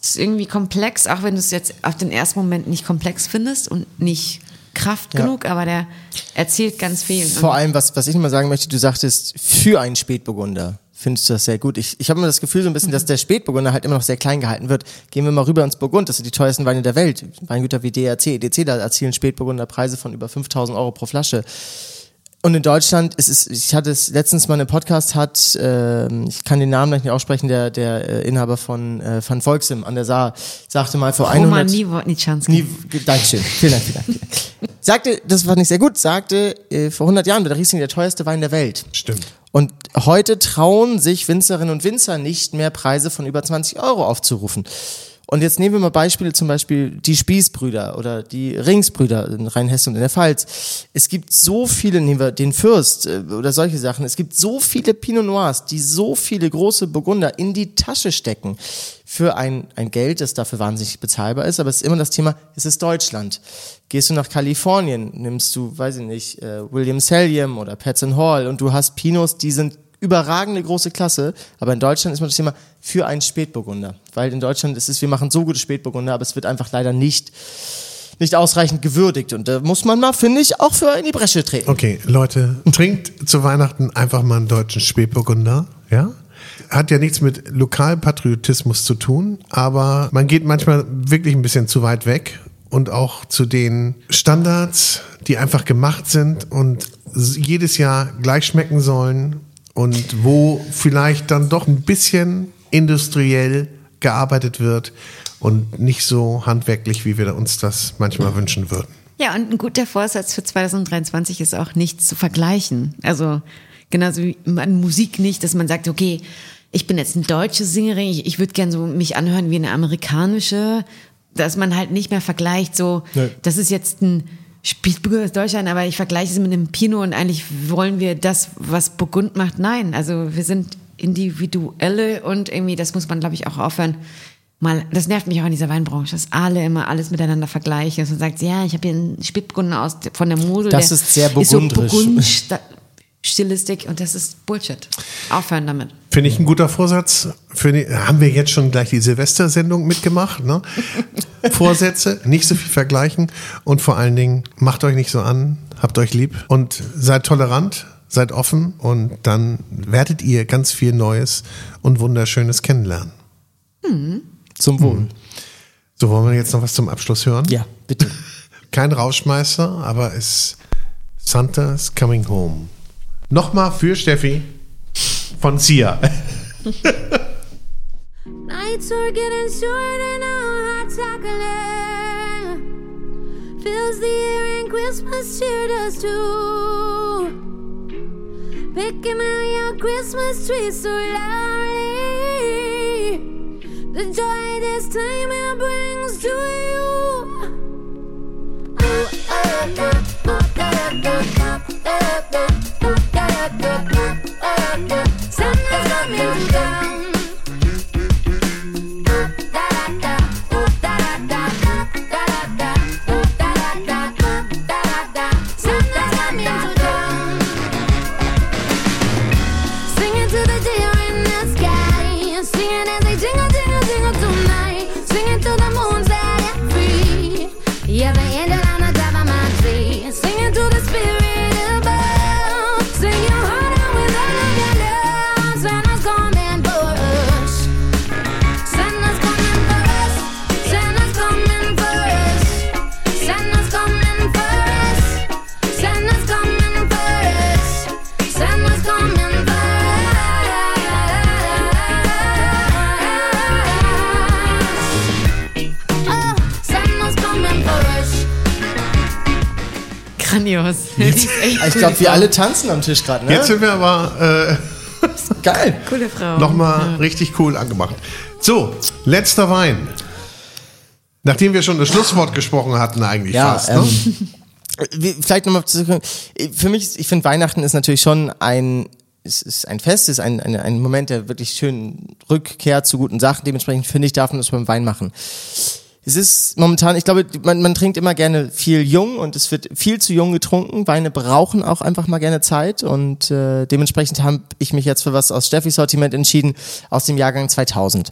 Es ist irgendwie komplex, auch wenn du es jetzt auf den ersten Moment nicht komplex findest und nicht Kraft Ja. genug, aber der erzählt ganz viel. Vor allem, was, was ich mal sagen möchte, du sagtest, für einen Spätburgunder findest du das sehr gut. Ich, ich habe immer das Gefühl so ein bisschen, dass der Spätburgunder halt immer noch sehr klein gehalten wird. Gehen wir mal rüber ins Burgund, das sind die teuersten Weine der Welt. Weingüter wie DRC, EDC, da erzielen Spätburgunder Preise von über 5000 Euro pro Flasche. Und in Deutschland ist es, ich hatte es letztens mal in einem Podcast hat, ähm, ich kann den Namen gleich nicht aussprechen, der, der äh, Inhaber von äh, Van Volksem an der Saar, sagte mal vor 100... Roman Niewodniczanski. Nie, Dankeschön. Vielen Dank, vielen Dank. Vielen Dank. Sagte, das war nicht sehr gut, sagte, äh, vor 100 Jahren war der Riesling der teuerste Wein der Welt. Stimmt. Und heute trauen sich Winzerinnen und Winzer nicht mehr Preise von über 20 Euro aufzurufen. Und jetzt nehmen wir mal Beispiele, zum Beispiel die Spießbrüder oder die Ringsbrüder in Rheinhessen und in der Pfalz. Es gibt so viele, nehmen wir den Fürst äh, oder solche Sachen. Es gibt so viele Pinot Noirs, die so viele große Burgunder in die Tasche stecken für ein, ein Geld, das dafür wahnsinnig bezahlbar ist. Aber es ist immer das Thema, es ist Deutschland. Gehst du nach Kalifornien, nimmst du, weiß ich nicht, äh, William Selliam oder Patson Hall und du hast Pinots, die sind überragende große Klasse, aber in Deutschland ist man das Thema für einen Spätburgunder. Weil in Deutschland ist es, wir machen so gute Spätburgunder, aber es wird einfach leider nicht, nicht ausreichend gewürdigt. Und da muss man mal, finde ich, auch für in die Bresche treten. Okay, Leute, trinkt zu Weihnachten einfach mal einen deutschen Spätburgunder, ja? Hat ja nichts mit Lokalpatriotismus zu tun, aber man geht manchmal wirklich ein bisschen zu weit weg und auch zu den Standards, die einfach gemacht sind und jedes Jahr gleich schmecken sollen und wo vielleicht dann doch ein bisschen industriell gearbeitet wird und nicht so handwerklich, wie wir uns das manchmal wünschen würden. Ja, und ein guter Vorsatz für 2023 ist auch nichts zu vergleichen. Also genauso wie an Musik nicht, dass man sagt, okay, ich bin jetzt eine deutsche Sängerin, ich, ich würde gern so mich anhören wie eine amerikanische, dass man halt nicht mehr vergleicht, so, das ist jetzt ein Spielbürger aus Deutschland, aber ich vergleiche es mit einem Pinot und eigentlich wollen wir das, was Burgund macht. Nein, also wir sind individuelle und irgendwie, das muss man, glaube ich, auch aufhören. Mal, das nervt mich auch in dieser Weinbranche, dass alle immer alles miteinander vergleichen. Dass man sagt, ja, ich habe hier einen Spätburgunder aus von der Mosel. Das ist sehr so burgundrisch. Burgund- Stilistik und das ist Bullshit. Aufhören damit. Finde ich ein guter Vorsatz. Für die, haben wir jetzt schon gleich die Silvestersendung mitgemacht. Ne? Vorsätze, nicht so viel vergleichen und vor allen Dingen macht euch nicht so an, habt euch lieb und seid tolerant, seid offen und dann werdet ihr ganz viel Neues und Wunderschönes kennenlernen. Zum Wohl. So, wollen wir jetzt noch was zum Abschluss hören? Ja, bitte. Kein Rauschmeister, aber es Santa's Coming Home. Nochmal für Steffi von Sia. Nights are getting shorter now, hot chocolate fills the air and Christmas cheer does too. Picking out your Christmas tree so loudly, the joy this time it brings to you. Santa's coming to Echt Ich glaube, wir alle tanzen am Tisch gerade, ne? Jetzt sind wir aber Geil. coole Frau. äh, nochmal richtig cool angemacht. So, letzter Wein. Nachdem wir schon das Schlusswort gesprochen hatten, eigentlich Ja, fast. ähm, ne? wie- vielleicht nochmal zurück. Für mich, ich finde Weihnachten ist natürlich schon ein, es ist ein Fest, es ist ein, ein, ein Moment der wirklich schönen Rückkehr zu guten Sachen. Dementsprechend finde ich, darf man das beim Wein machen. Es ist momentan, ich glaube, man, man trinkt immer gerne viel jung und es wird viel zu jung getrunken. Weine brauchen auch einfach mal gerne Zeit und äh, dementsprechend habe ich mich jetzt für was aus Steffis Sortiment entschieden, aus dem Jahrgang 2000.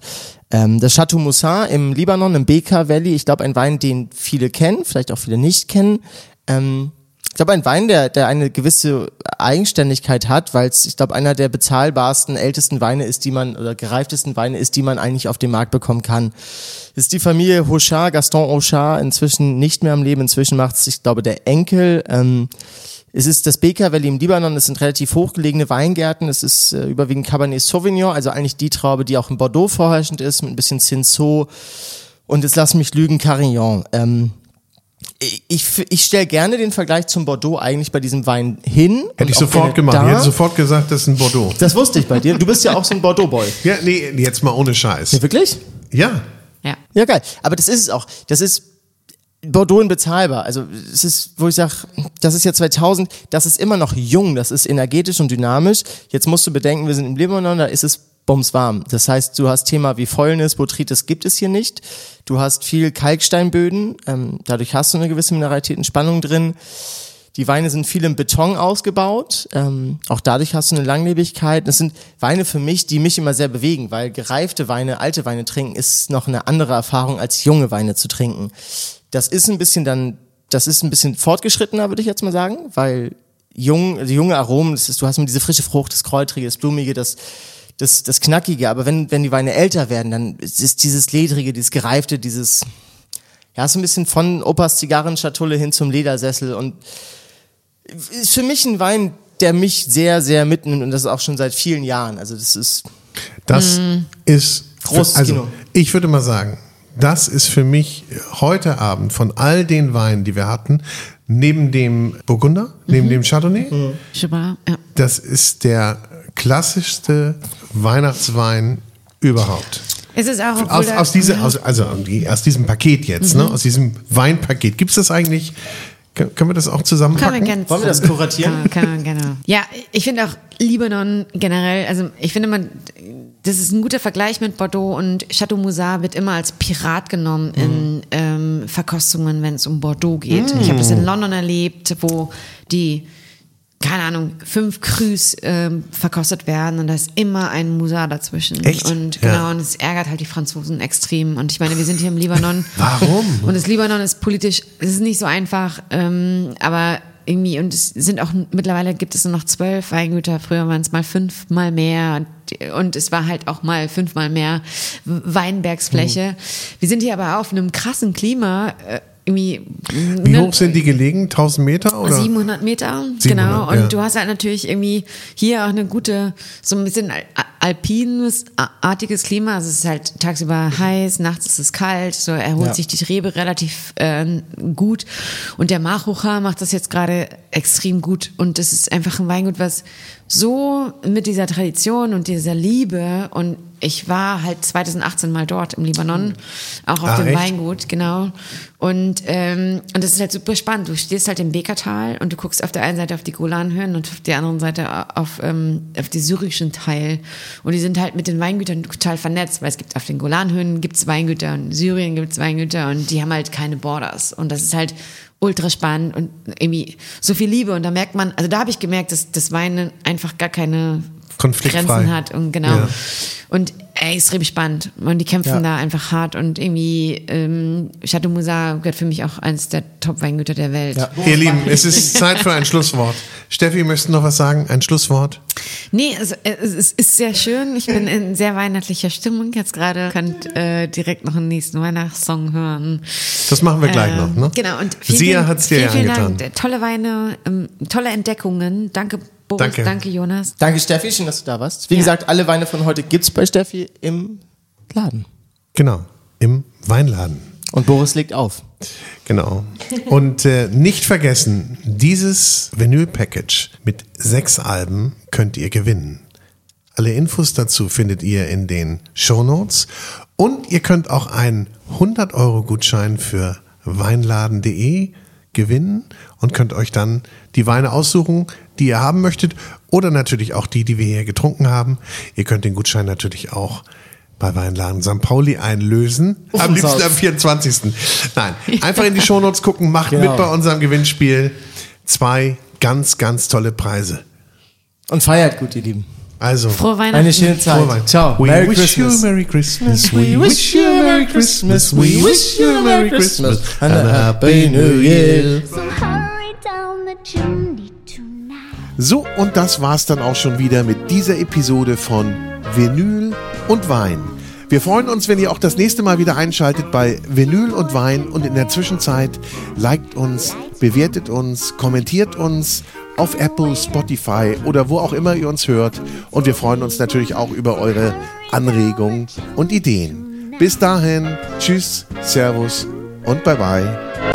Ähm, das Chateau Moussin im Libanon, im Bekaa Valley, ich glaube ein Wein, den viele kennen, vielleicht auch viele nicht kennen. Ähm, ich glaube, ein Wein, der, der eine gewisse Eigenständigkeit hat, weil es, ich glaube, einer der bezahlbarsten, ältesten Weine ist, die man, oder gereiftesten Weine ist, die man eigentlich auf dem Markt bekommen kann. Ist die Familie Hochard, Gaston Hochard, inzwischen nicht mehr am Leben, inzwischen macht es, ich glaube, der Enkel. Ähm, es ist das Bekaa Valley im Libanon, es sind relativ hochgelegene Weingärten, es ist äh, überwiegend Cabernet Sauvignon, also eigentlich die Traube, die auch in Bordeaux vorherrschend ist, mit ein bisschen Cinsault und jetzt lass mich lügen, Carignan. Ähm, ich, ich, stelle gerne den Vergleich zum Bordeaux eigentlich bei diesem Wein hin. Hätte ich sofort gemacht. Da. Ich hätte sofort gesagt, das ist ein Bordeaux. Das wusste ich bei dir. Du bist ja auch so ein Bordeaux-Boy. Ja, nee, jetzt mal ohne Scheiß. Ja, wirklich? Ja, Ja. Ja, geil. Aber das ist es auch. Das ist Bordeaux unbezahlbar. Also es ist, wo ich sage, das ist ja 2000, das ist immer noch jung, das ist energetisch und dynamisch. Jetzt musst du bedenken, wir sind im Libanon, da ist es bumswarm. Das heißt, du hast Thema wie Fäulnis, Botrytis gibt es hier nicht. Du hast viel Kalksteinböden, ähm, dadurch hast du eine gewisse Mineralität und Spannung drin. Die Weine sind viel im Beton ausgebaut. Ähm, auch dadurch hast du eine Langlebigkeit. Das sind Weine für mich, die mich immer sehr bewegen, weil gereifte Weine, alte Weine trinken, ist noch eine andere Erfahrung als junge Weine zu trinken. Das ist ein bisschen dann, das ist ein bisschen fortgeschrittener, würde ich jetzt mal sagen, weil jung, die junge Aromen, ist, du hast immer diese frische Frucht, das Kräutrige, das Blumige, das, das, das Knackige. Aber wenn, wenn die Weine älter werden, dann ist dieses Ledrige, dieses Gereifte, dieses, ja, so ein bisschen von Opas Zigarrenschatulle hin zum Ledersessel und ist für mich ein Wein, der mich sehr, sehr mitnimmt und das auch schon seit vielen Jahren. Also das ist Das ist Großes also Kino. ich würde mal sagen, das ist für mich heute Abend von all den Weinen, die wir hatten, neben dem Burgunder, neben dem Chardonnay, ja. das ist der klassischste Weihnachtswein überhaupt. Es ist auch, Aus, aus, diese, ja. aus, also aus diesem Paket jetzt, Mhm. ne? aus diesem Weinpaket. Gibt es das eigentlich? Können wir das auch Können zusammenpacken? wir gerne Wollen wir das kuratieren? Kann, kann man gerne. Ja, ich finde auch Libanon generell, also ich finde man, das ist ein guter Vergleich mit Bordeaux und Chateau Moussard wird immer als Pirat genommen in ähm, Verkostungen, wenn es um Bordeaux geht. Ich habe das in London erlebt, wo die keine Ahnung, fünf Crus ähm, verkostet werden und da ist immer ein Moussard dazwischen. Echt? Und Ja. genau, und es ärgert halt die Franzosen extrem. Und ich meine, wir sind hier im Libanon. Warum? Und das Libanon ist politisch, es ist nicht so einfach, ähm, aber irgendwie, und es sind auch, mittlerweile gibt es nur noch zwölf Weingüter, früher waren es mal fünf, mal mehr. Und, und es war halt auch mal fünfmal mehr Weinbergsfläche. Wir sind hier aber auf einem krassen Klima, äh, irgendwie. Wie ne- hoch sind die gelegen? 1000 Meter? Oder? 700 Meter, 700, genau. Und ja. du hast halt natürlich irgendwie hier auch eine gute, so ein bisschen al- alpines, artiges Klima. Also es ist halt tagsüber heiß, nachts ist es kalt, so erholt Ja. sich die Rebe relativ äh, gut. Und der Machucha macht das jetzt gerade extrem gut. Und das ist einfach ein Weingut, was so mit dieser Tradition und dieser Liebe und ich war halt 2018 mal dort im Libanon, auch auf Ah, dem echt? Weingut, genau. Und, ähm, und das ist halt super spannend. Du stehst halt im Bekertal und du guckst auf der einen Seite auf die Golanhöhen und auf der anderen Seite auf, ähm, auf die syrischen Teil. Und die sind halt mit den Weingütern total vernetzt, weil es gibt auf den Golanhöhen gibt's Weingüter und in Syrien gibt's Weingüter und die haben halt keine Borders. Und das ist halt ultra spannend und irgendwie so viel Liebe. Und da merkt man, also da habe ich gemerkt, dass das Weinen einfach gar keine. Grenzen hat und genau. Ja. Und ey, extrem spannend. Und die kämpfen Ja. da einfach hart und irgendwie ähm, Chateau Moussard gehört für mich auch eines der Top-Weingüter der Welt. Ja. Ihr Lieben, es ist Zeit für ein Schlusswort. Steffi, möchtest du noch was sagen? Ein Schlusswort? Nee, also, äh, es ist, ist sehr schön. Ich bin in sehr weihnachtlicher Stimmung jetzt gerade. Könnt äh, direkt noch einen nächsten Weihnachtssong hören. Das machen wir gleich Ähm, noch, ne? Genau. Und vielen, Sia vielen, hat's dir vielen, ja vielen angetan. Dank. Tolle Weine, ähm, tolle Entdeckungen. Danke, Boris. Danke. Danke, Jonas. Danke Steffi, schön, dass du da warst. Wie Ja. gesagt, alle Weine von heute gibt's bei Steffi im Laden. Genau, im Weinladen. Und Boris legt auf. Genau. Und äh, nicht vergessen, dieses Vinyl-Package mit sechs Alben könnt ihr gewinnen. Alle Infos dazu findet ihr in den Shownotes. Und ihr könnt auch einen 100-Euro-Gutschein für weinladen.de gewinnen und könnt euch dann die Weine aussuchen, die ihr haben möchtet oder natürlich auch die, die wir hier getrunken haben. Ihr könnt den Gutschein natürlich auch bei Weinladen St. Pauli einlösen. Am liebsten am 24. Nein, einfach in die Shownotes gucken, macht Genau. mit bei unserem Gewinnspiel. Zwei ganz, ganz tolle Preise. Und feiert gut, ihr Lieben. Also, Frohe Weihnachten. Eine schöne Zeit. frohe Weihnachten. Ciao. We Merry wish Christmas. you a Merry Christmas. We wish you a Merry Christmas. We wish you a Merry Christmas. and a Happy New Year. So hurry down the chimney tonight. So, und das war's dann auch schon wieder mit dieser Episode von Vinyl und Wein. Wir freuen uns, wenn ihr auch das nächste Mal wieder einschaltet bei Vinyl und Wein und in der Zwischenzeit liked uns, bewertet uns, kommentiert uns auf Apple, Spotify oder wo auch immer ihr uns hört. Und wir freuen uns natürlich auch über eure Anregungen und Ideen. Bis dahin, tschüss, servus und bye bye.